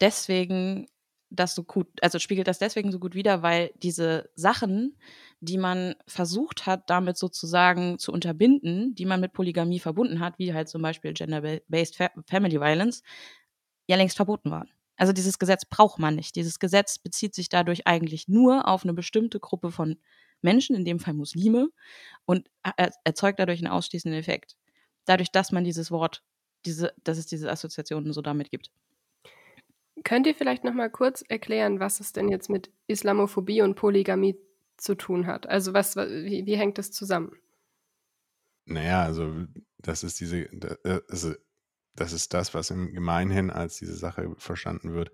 deswegen das so gut, also spiegelt das deswegen so gut wider, weil diese Sachen, die man versucht hat, damit sozusagen zu unterbinden, die man mit Polygamie verbunden hat, wie halt zum Beispiel Gender-Based Family Violence, ja längst verboten waren. Also dieses Gesetz braucht man nicht. Dieses Gesetz bezieht sich dadurch eigentlich nur auf eine bestimmte Gruppe von Menschen, in dem Fall Muslime, und erzeugt dadurch einen ausschließenden Effekt. Dadurch, dass man dieses Wort, diese, dass es diese Assoziationen so damit gibt. Könnt ihr vielleicht noch mal kurz erklären, was es denn jetzt mit Islamophobie und Polygamie zu tun hat? Also was, wie, wie hängt das zusammen? Naja, also das ist diese, also das ist das, was im Gemeinhin als diese Sache verstanden wird,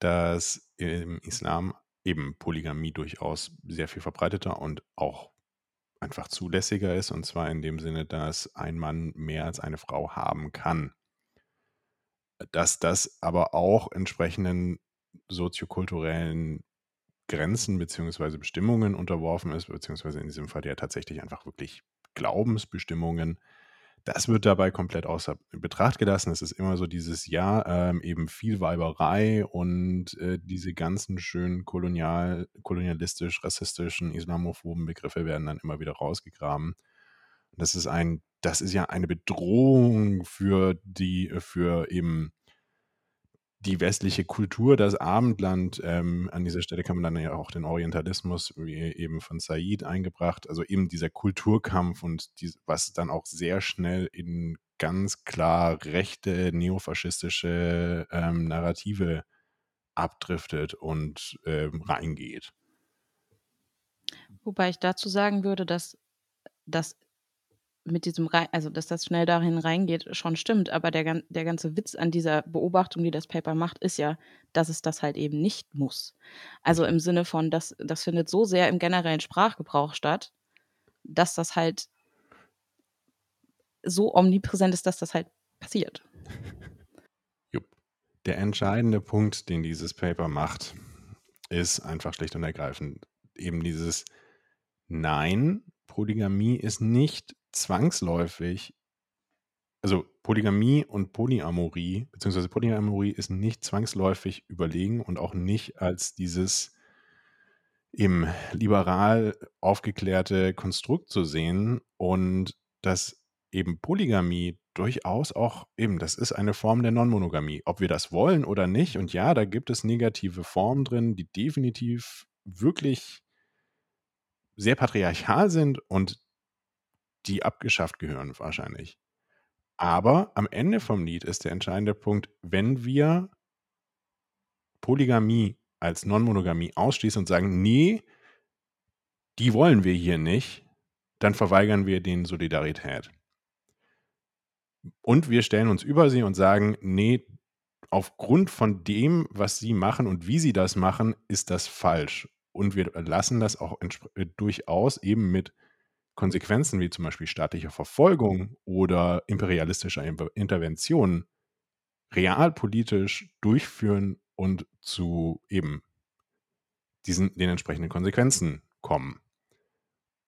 dass im Islam eben Polygamie durchaus sehr viel verbreiteter und auch einfach zulässiger ist, und zwar in dem Sinne, dass ein Mann mehr als eine Frau haben kann dass das aber auch entsprechenden soziokulturellen Grenzen beziehungsweise Bestimmungen unterworfen ist, beziehungsweise in diesem Fall ja tatsächlich einfach wirklich Glaubensbestimmungen. Das wird dabei komplett außer Betracht gelassen. Es ist immer so dieses Ja, ähm, eben viel Weiberei und äh, diese ganzen schönen kolonial, kolonialistisch, rassistischen, islamophoben Begriffe werden dann immer wieder rausgegraben. Das ist ein, das ist ja eine Bedrohung für die, für eben die westliche Kultur, das Abendland. Ähm, an dieser Stelle kann man dann ja auch den Orientalismus, wie eben von Said eingebracht, also eben dieser Kulturkampf und die, was dann auch sehr schnell in ganz klar rechte, neofaschistische ähm, Narrative abdriftet und ähm, reingeht. Wobei ich dazu sagen würde, dass das mit diesem, also dass das schnell dahin reingeht, schon stimmt. Aber der, der ganze Witz an dieser Beobachtung, die das Paper macht, ist ja, dass es das halt eben nicht muss. Also im Sinne von, das, das findet so sehr im generellen Sprachgebrauch statt, dass das halt so omnipräsent ist, dass das halt passiert. Der entscheidende Punkt, den dieses Paper macht, ist einfach schlicht und ergreifend eben dieses Nein, Polygamie ist nicht zwangsläufig, also Polygamie und Polyamorie, beziehungsweise Polyamorie ist nicht zwangsläufig überlegen und auch nicht als dieses im liberal aufgeklärte Konstrukt zu sehen und dass eben Polygamie durchaus auch eben, das ist eine Form der Non-Monogamie. Ob wir das wollen oder nicht, und ja, da gibt es negative Formen drin, die definitiv wirklich sehr patriarchal sind und die abgeschafft gehören wahrscheinlich. Aber am Ende vom Lied ist der entscheidende Punkt, wenn wir Polygamie als Non-Monogamie ausschließen und sagen, nee, die wollen wir hier nicht, dann verweigern wir denen Solidarität. Und wir stellen uns über sie und sagen, nee, aufgrund von dem, was sie machen und wie sie das machen, ist das falsch. Und wir lassen das auch durchaus eben mit Konsequenzen wie zum Beispiel staatliche Verfolgung oder imperialistischer Intervention realpolitisch durchführen und zu eben diesen, den entsprechenden Konsequenzen kommen.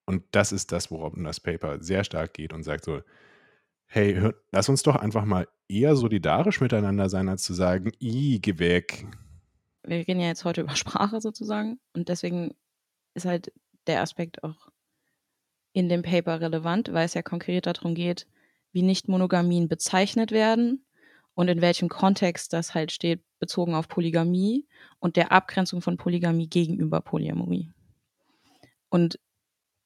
Und das ist das, worauf das Paper sehr stark geht und sagt so, hey, hör, lass uns doch einfach mal eher solidarisch miteinander sein, als zu sagen, i, geh weg. Wir reden ja jetzt heute über Sprache sozusagen und deswegen ist halt der Aspekt auch in dem Paper relevant, weil es ja konkret darum geht, wie Nicht-Monogamien bezeichnet werden und in welchem Kontext das halt steht, bezogen auf Polygamie und der Abgrenzung von Polygamie gegenüber Polyamorie. Und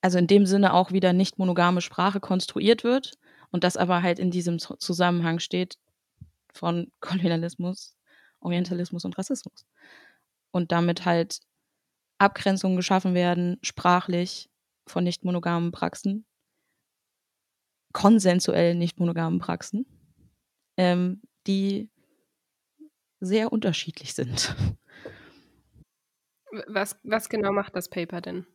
also in dem Sinne auch wieder nicht monogame Sprache konstruiert wird und das aber halt in diesem Zusammenhang steht von Kolonialismus, Orientalismus und Rassismus. Und damit halt Abgrenzungen geschaffen werden, sprachlich, von nicht monogamen Praxen, konsensuell nicht monogamen Praxen. ähm, die sehr unterschiedlich sind. Was, was genau macht das Paper denn?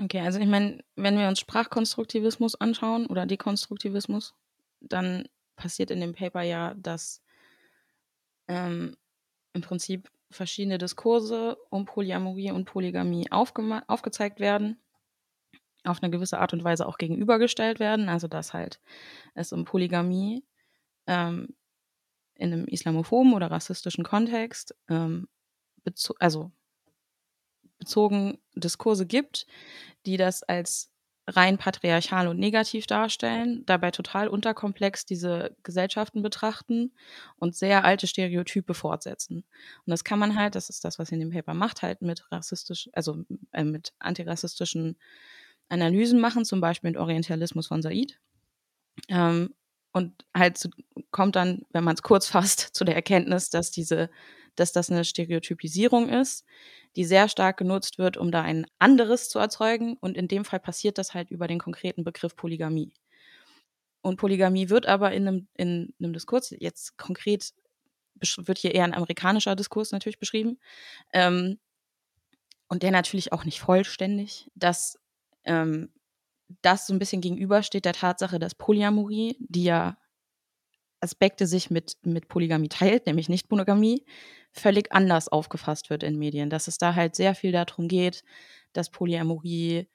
Okay, also ich meine, wenn wir uns Sprachkonstruktivismus anschauen oder Dekonstruktivismus, dann passiert in dem Paper ja, dass ähm, im Prinzip verschiedene Diskurse um Polyamorie und Polygamie aufgezeigt werden, auf eine gewisse Art und Weise auch gegenübergestellt werden. Also dass halt es um Polygamie ähm, in einem islamophoben oder rassistischen Kontext, ähm, bezo also bezogen Diskurse gibt, die das als rein patriarchal und negativ darstellen, dabei total unterkomplex diese Gesellschaften betrachten und sehr alte Stereotype fortsetzen. Und das kann man halt, das ist das, was in dem Paper macht, halt mit rassistisch, also äh, mit antirassistischen Analysen machen, zum Beispiel mit Orientalismus von Said. Ähm, und halt zu, kommt dann, wenn man es kurz fasst, zu der Erkenntnis, dass diese, dass das eine Stereotypisierung ist, die sehr stark genutzt wird, um da ein anderes zu erzeugen. Und in dem Fall passiert das halt über den konkreten Begriff Polygamie. Und Polygamie wird aber in einem, in einem Diskurs, jetzt konkret wird hier eher ein amerikanischer Diskurs natürlich beschrieben, ähm, und der natürlich auch nicht vollständig, dass ähm, das so ein bisschen gegenübersteht der Tatsache, dass Polyamorie, die ja Aspekte sich mit, mit Polygamie teilt, nämlich nicht Monogamie, völlig anders aufgefasst wird in Medien. Dass es da halt sehr viel darum geht, dass Polyamorie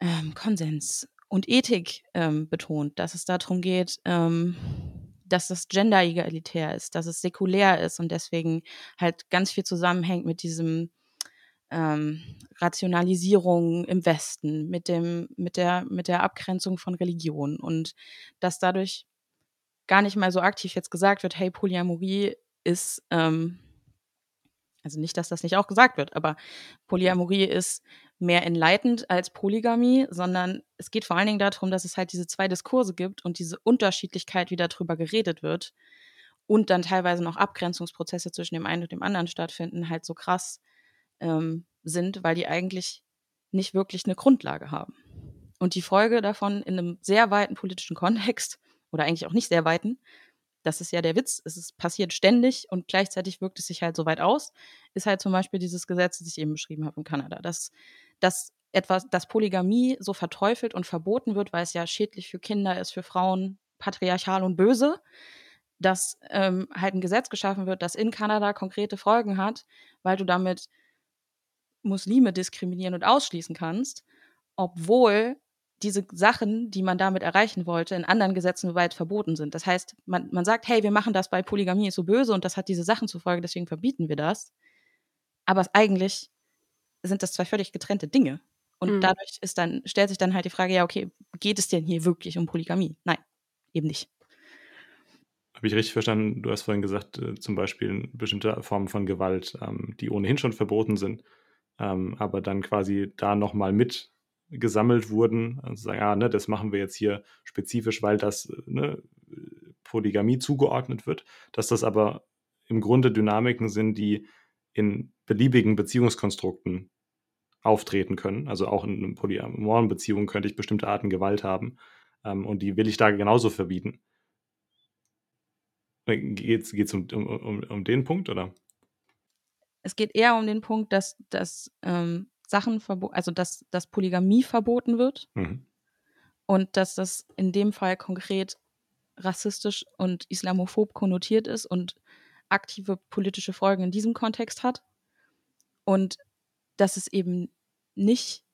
ähm, Konsens und Ethik ähm, betont, dass es darum geht, ähm, dass das gender-egalitär ist, dass es säkulär ist und deswegen halt ganz viel zusammenhängt mit diesem ähm, Rationalisierung im Westen, mit dem, mit der, mit der Abgrenzung von Religion und dass dadurch gar nicht mal so aktiv jetzt gesagt wird, hey, Polyamorie ist, ähm, also nicht, dass das nicht auch gesagt wird, aber Polyamorie ist mehr entleitend als Polygamie, sondern es geht vor allen Dingen darum, dass es halt diese zwei Diskurse gibt und diese Unterschiedlichkeit, wie darüber geredet wird und dann teilweise noch Abgrenzungsprozesse zwischen dem einen und dem anderen stattfinden, halt so krass ähm, sind, weil die eigentlich nicht wirklich eine Grundlage haben. Und die Folge davon in einem sehr weiten politischen Kontext oder eigentlich auch nicht sehr weiten, das ist ja der Witz, es ist, passiert ständig und gleichzeitig wirkt es sich halt so weit aus, ist halt zum Beispiel dieses Gesetz, das ich eben beschrieben habe in Kanada, dass, dass etwas, dass Polygamie so verteufelt und verboten wird, weil es ja schädlich für Kinder ist, für Frauen, patriarchal und böse, dass ähm, halt ein Gesetz geschaffen wird, das in Kanada konkrete Folgen hat, weil du damit Muslime diskriminieren und ausschließen kannst, obwohl diese Sachen, die man damit erreichen wollte, in anderen Gesetzen weit verboten sind. Das heißt, man, man sagt, hey, wir machen das bei Polygamie ist so böse und das hat diese Sachen zur Folge, deswegen verbieten wir das. Aber eigentlich sind das zwei völlig getrennte Dinge. Und mhm. dadurch ist dann, stellt sich dann halt die Frage, ja, okay, geht es denn hier wirklich um Polygamie? Nein, eben nicht. Habe ich richtig verstanden? Du hast vorhin gesagt, äh, zum Beispiel bestimmte Formen von Gewalt, ähm, die ohnehin schon verboten sind, ähm, aber dann quasi da nochmal mit gesammelt wurden, also sagen, ja, ne, das machen wir jetzt hier spezifisch, weil das ne, Polygamie zugeordnet wird, dass das aber im Grunde Dynamiken sind, die in beliebigen Beziehungskonstrukten auftreten können. Also auch in polyamoren Beziehung könnte ich bestimmte Arten Gewalt haben ähm, und die will ich da genauso verbieten. Geht es um, um, um den Punkt, oder? Es geht eher um den Punkt, dass, dass ähm, Sachen verboten, also dass, dass Polygamie verboten wird mhm. und dass das in dem Fall konkret rassistisch und islamophob konnotiert ist und aktive politische Folgen in diesem Kontext hat und dass es eben nicht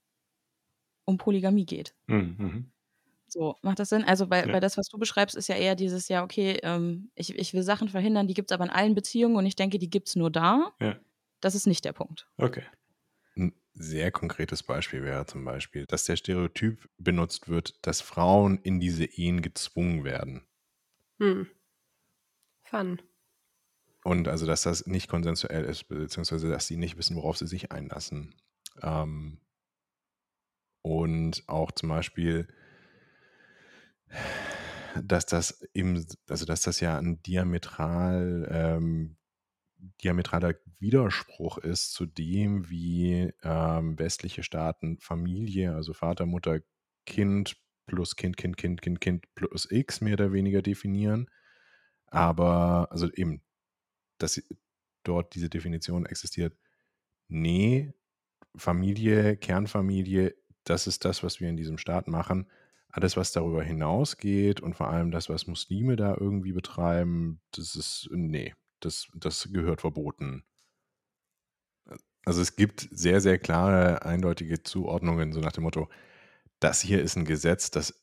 um Polygamie geht. Mhm. mhm. So, macht das Sinn? Also, weil, ja. weil das, was du beschreibst, ist ja eher dieses, ja, okay, ähm, ich, ich will Sachen verhindern, die gibt es aber in allen Beziehungen und ich denke, die gibt es nur da. Ja. Das ist nicht der Punkt. Okay sehr konkretes Beispiel wäre zum Beispiel, dass der Stereotyp benutzt wird, dass Frauen in diese Ehen gezwungen werden. Hm. Fun. Und also, dass das nicht konsensuell ist, beziehungsweise dass sie nicht wissen, worauf sie sich einlassen. Ähm, und auch zum Beispiel, dass das eben, also dass das ja ein diametral ähm, diametraler Widerspruch ist zu dem, wie ähm, westliche Staaten Familie, also Vater, Mutter, Kind plus Kind, Kind, Kind, Kind, Kind plus X mehr oder weniger definieren. Aber, also eben, dass dort diese Definition existiert. Nee, Familie, Kernfamilie, das ist das, was wir in diesem Staat machen. Alles, was darüber hinausgeht und vor allem das, was Muslime da irgendwie betreiben, das ist, nee, das, das gehört verboten. Also es gibt sehr, sehr klare, eindeutige Zuordnungen, so nach dem Motto, das hier ist ein Gesetz, das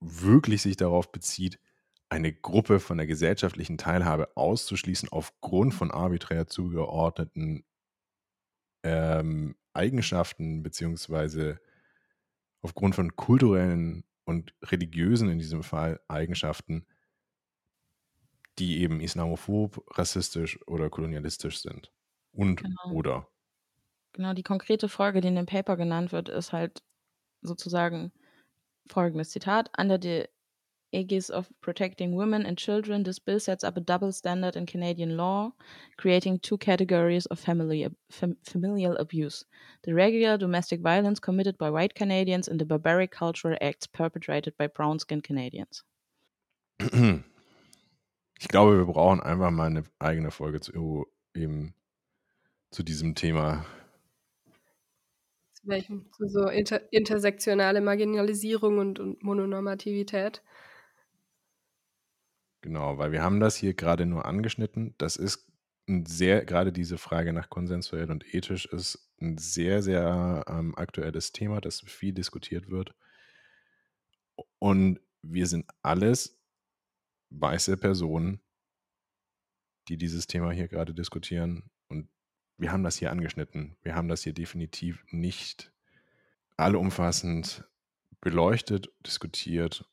wirklich sich darauf bezieht, eine Gruppe von der gesellschaftlichen Teilhabe auszuschließen aufgrund von arbiträr zugeordneten ähm, Eigenschaften beziehungsweise aufgrund von kulturellen und religiösen in diesem Fall Eigenschaften, die eben islamophob, rassistisch oder kolonialistisch sind. Und Genau. oder. Genau, die konkrete Folge, die in dem Paper genannt wird, ist halt sozusagen folgendes Zitat. Under the aegis of protecting women and children, this bill sets up a double standard in Canadian law, creating two categories of family, fam, familial abuse. The regular domestic violence committed by white Canadians and the barbaric cultural acts perpetrated by brown-skinned Canadians. Ich glaube, wir brauchen einfach mal eine eigene Folge zu, eben zu diesem Thema. Zu welchem? Zu so inter intersektionale Marginalisierung und, und Mononormativität. Genau, weil wir haben das hier gerade nur angeschnitten. Das ist ein sehr, gerade diese Frage nach konsensuell und ethisch ist ein sehr, sehr ähm, aktuelles Thema, das viel diskutiert wird. Und wir sind alles weiße Personen, die dieses Thema hier gerade diskutieren. Und wir haben das hier angeschnitten. Wir haben das hier definitiv nicht allumfassend beleuchtet, diskutiert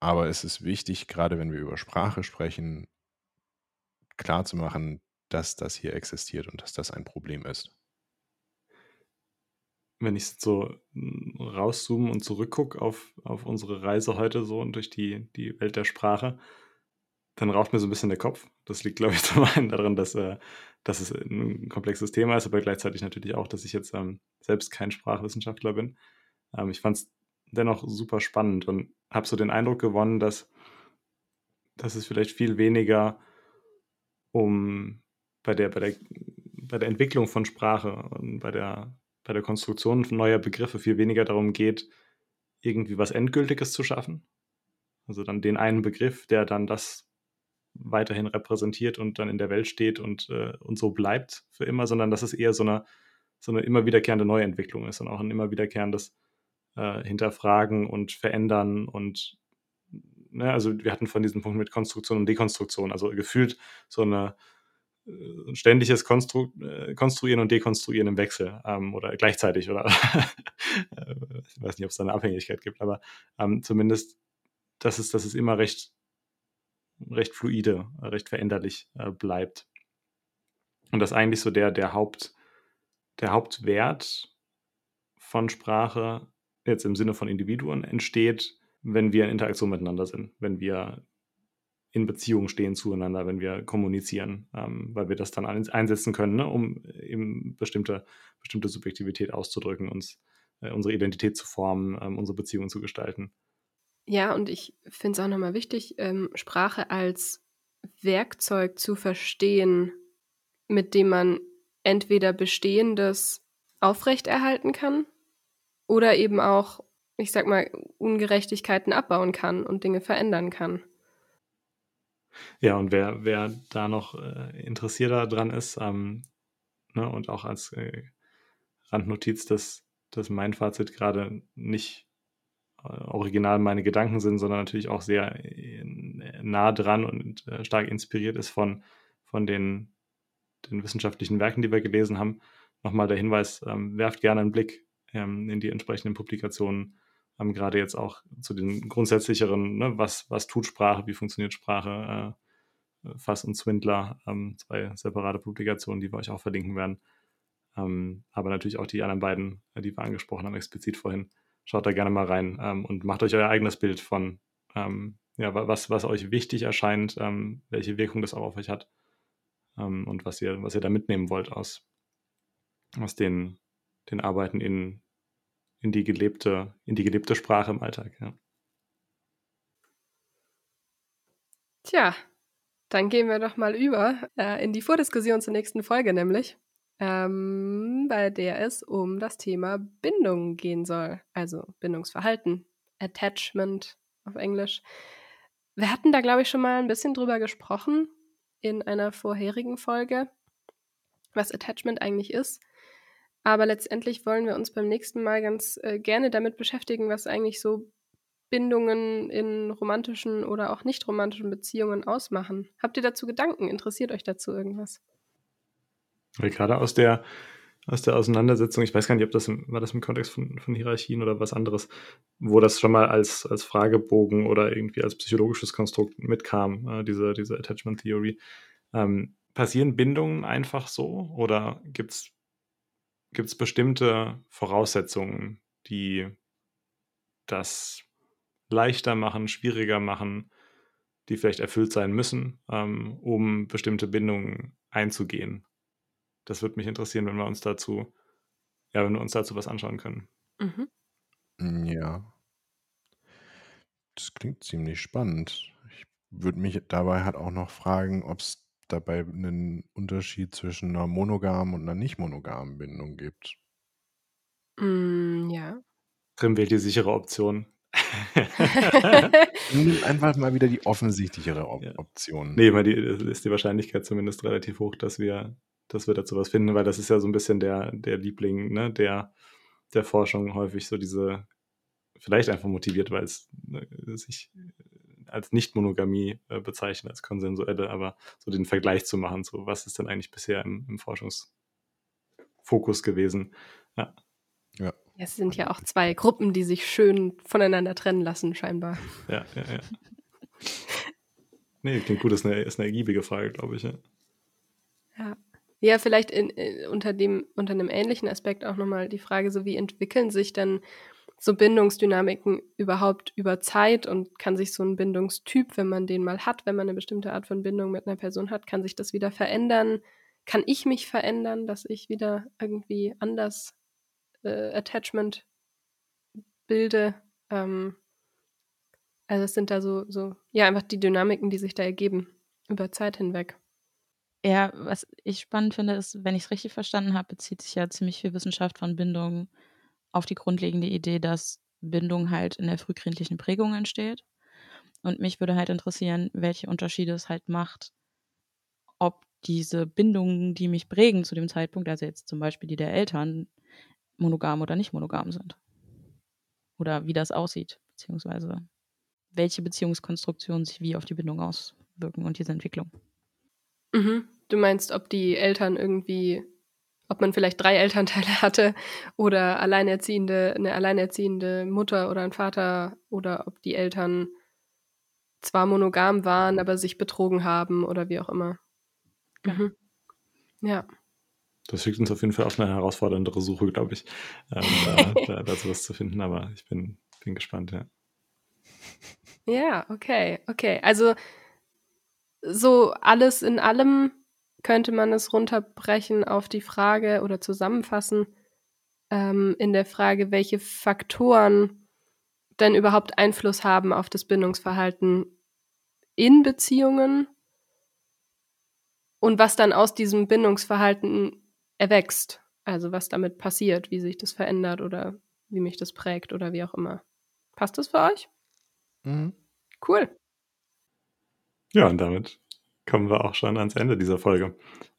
aber es ist wichtig, gerade wenn wir über Sprache sprechen, klarzumachen, dass das hier existiert und dass das ein Problem ist. Wenn ich so hm, rauszoome und zurückgucke auf, auf unsere Reise heute so und durch die, die Welt der Sprache, dann raucht mir so ein bisschen der Kopf. Das liegt, glaube ich, zum einen daran, dass, äh, dass es ein komplexes Thema ist, aber gleichzeitig natürlich auch, dass ich jetzt ähm, selbst kein Sprachwissenschaftler bin. Ähm, ich fand es dennoch super spannend und habe so den Eindruck gewonnen, dass, dass es vielleicht viel weniger um bei der, bei der, bei der Entwicklung von Sprache und bei der, bei der Konstruktion neuer Begriffe viel weniger darum geht, irgendwie was Endgültiges zu schaffen. Also dann den einen Begriff, der dann das weiterhin repräsentiert und dann in der Welt steht und, äh, und so bleibt für immer, sondern dass es eher so eine, so eine immer wiederkehrende Neuentwicklung ist und auch ein immer wiederkehrendes äh, hinterfragen und verändern und ne, also wir hatten von diesem Punkt mit Konstruktion und Dekonstruktion, also gefühlt so eine ein ständiges Konstru äh, Konstruieren und Dekonstruieren im Wechsel ähm, oder gleichzeitig oder ich weiß nicht, ob es da eine Abhängigkeit gibt, aber ähm, zumindest, dass es, dass es immer recht, recht fluide, recht veränderlich äh, bleibt. Und dass eigentlich so der, der, Haupt, der Hauptwert von Sprache jetzt im Sinne von Individuen entsteht, wenn wir in Interaktion miteinander sind, wenn wir in Beziehung stehen zueinander, wenn wir kommunizieren, ähm, weil wir das dann einsetzen können, ne, um eben bestimmte, bestimmte Subjektivität auszudrücken, uns äh, unsere Identität zu formen, ähm, unsere Beziehungen zu gestalten. Ja, und ich finde es auch nochmal wichtig, ähm, Sprache als Werkzeug zu verstehen, mit dem man entweder Bestehendes aufrechterhalten kann oder eben auch, ich sag mal, Ungerechtigkeiten abbauen kann und Dinge verändern kann. Ja, und wer, wer da noch äh, interessierter dran ist, ähm, ne, und auch als äh, Randnotiz, dass, dass mein Fazit gerade nicht äh, original meine Gedanken sind, sondern natürlich auch sehr äh, nah dran und äh, stark inspiriert ist von, von den, den wissenschaftlichen Werken, die wir gelesen haben. Nochmal der Hinweis, ähm, werft gerne einen Blick ähm, in die entsprechenden Publikationen, ähm, gerade jetzt auch zu den grundsätzlicheren, ne, was, was tut Sprache, wie funktioniert Sprache, äh, Fass und Swindler, ähm, zwei separate Publikationen, die wir euch auch verlinken werden. Ähm, aber natürlich auch die anderen beiden, äh, die wir angesprochen haben, explizit vorhin. Schaut da gerne mal rein ähm, und macht euch euer eigenes Bild von, ähm, ja, was, was euch wichtig erscheint, welche Wirkung das auch auf euch hat und was ihr, was ihr da mitnehmen wollt aus, aus den den Arbeiten in in die gelebte, in die gelebte Sprache im Alltag. Ja. Tja, dann gehen wir doch mal über äh, in die Vordiskussion zur nächsten Folge, nämlich, ähm, bei der es um das Thema Bindung gehen soll. Also Bindungsverhalten, Attachment auf Englisch. Wir hatten da, glaube ich, schon mal ein bisschen drüber gesprochen in einer vorherigen Folge, was Attachment eigentlich ist. Aber letztendlich wollen wir uns beim nächsten Mal ganz äh, gerne damit beschäftigen, was eigentlich so Bindungen in romantischen oder auch nicht romantischen Beziehungen ausmachen. Habt ihr dazu Gedanken? Interessiert euch dazu irgendwas? Gerade aus der, aus der Auseinandersetzung, ich weiß gar nicht, ob das im, war das im Kontext von, von Hierarchien oder was anderes, wo das schon mal als, als Fragebogen oder irgendwie als psychologisches Konstrukt mitkam, äh, diese, diese Attachment Theory. Ähm, passieren Bindungen einfach so oder gibt es gibt es bestimmte Voraussetzungen, die das leichter machen, schwieriger machen, die vielleicht erfüllt sein müssen, ähm, um bestimmte Bindungen einzugehen. Das würde mich interessieren, wenn wir uns dazu, ja, wenn wir uns dazu was anschauen können. Mhm. Mm, ja. Das klingt ziemlich spannend. Ich würde mich dabei halt auch noch fragen, ob es dabei einen Unterschied zwischen einer monogamen und einer nicht monogamen Bindung gibt. Mm, ja. Trim wählt die sichere Option. Nimm einfach mal wieder die offensichtlichere Op Ja. Option. Nee, weil die ist die Wahrscheinlichkeit zumindest relativ hoch, dass wir, dass wir dazu was finden, weil das ist ja so ein bisschen der, der Liebling, ne, der, der Forschung häufig so diese, vielleicht einfach motiviert, weil es ne, sich als Nicht-Monogamie äh, bezeichnet, als konsensuelle, aber so den Vergleich zu machen, so was ist denn eigentlich bisher im, im Forschungsfokus gewesen. Ja. Ja. Es sind ja auch zwei Gruppen, die sich schön voneinander trennen lassen, scheinbar. Ja, ja, ja. Nee, klingt gut, ist eine, ist eine ergiebige Frage, glaube ich. Ja. Ja. Ja, vielleicht in, in, unter, dem, unter einem ähnlichen Aspekt auch nochmal die Frage, so wie entwickeln sich dann so Bindungsdynamiken überhaupt über Zeit und kann sich so ein Bindungstyp, wenn man den mal hat, wenn man eine bestimmte Art von Bindung mit einer Person hat, kann sich das wieder verändern? Kann ich mich verändern, dass ich wieder irgendwie anders äh, Attachment bilde? Ähm, also es sind da so, so, ja, einfach die Dynamiken, die sich da ergeben über Zeit hinweg. Ja, was ich spannend finde, ist, wenn ich es richtig verstanden habe, bezieht sich ja ziemlich viel Wissenschaft von Bindungen auf die grundlegende Idee, dass Bindung halt in der frühkindlichen Prägung entsteht. Und mich würde halt interessieren, welche Unterschiede es halt macht, ob diese Bindungen, die mich prägen zu dem Zeitpunkt, also jetzt zum Beispiel die der Eltern, monogam oder nicht monogam sind. Oder wie das aussieht, beziehungsweise welche Beziehungskonstruktionen sich wie auf die Bindung auswirken und diese Entwicklung. Mhm. Du meinst, ob die Eltern irgendwie, ob man vielleicht drei Elternteile hatte oder alleinerziehende, eine alleinerziehende Mutter oder ein Vater oder ob die Eltern zwar monogam waren, aber sich betrogen haben oder wie auch immer. Mhm. Ja. Das schickt uns auf jeden Fall auf eine herausforderndere Suche, glaube ich, ähm, da, da, dazu was zu finden, aber ich bin, bin gespannt, ja. Ja, okay, okay. Also so alles in allem könnte man es runterbrechen auf die Frage oder zusammenfassen ähm, in der Frage, welche Faktoren denn überhaupt Einfluss haben auf das Bindungsverhalten in Beziehungen und was dann aus diesem Bindungsverhalten erwächst. Also was damit passiert, wie sich das verändert oder wie mich das prägt oder wie auch immer. Passt das für euch? Mhm. Cool. Ja, und damit kommen wir auch schon ans Ende dieser Folge.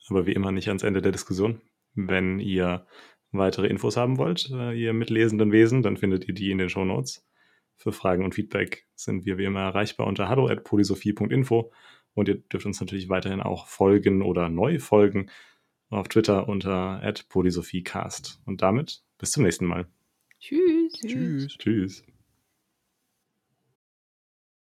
Aber wie immer nicht ans Ende der Diskussion. Wenn ihr weitere Infos haben wollt, äh, ihr mitlesenden Wesen, dann findet ihr die in den Show Notes. Für Fragen und Feedback sind wir wie immer erreichbar unter hallo.polysophie.info und ihr dürft uns natürlich weiterhin auch folgen oder neu folgen auf Twitter unter @polysophiecast. Und damit bis zum nächsten Mal. Tschüss. Tschüss. Tschüss.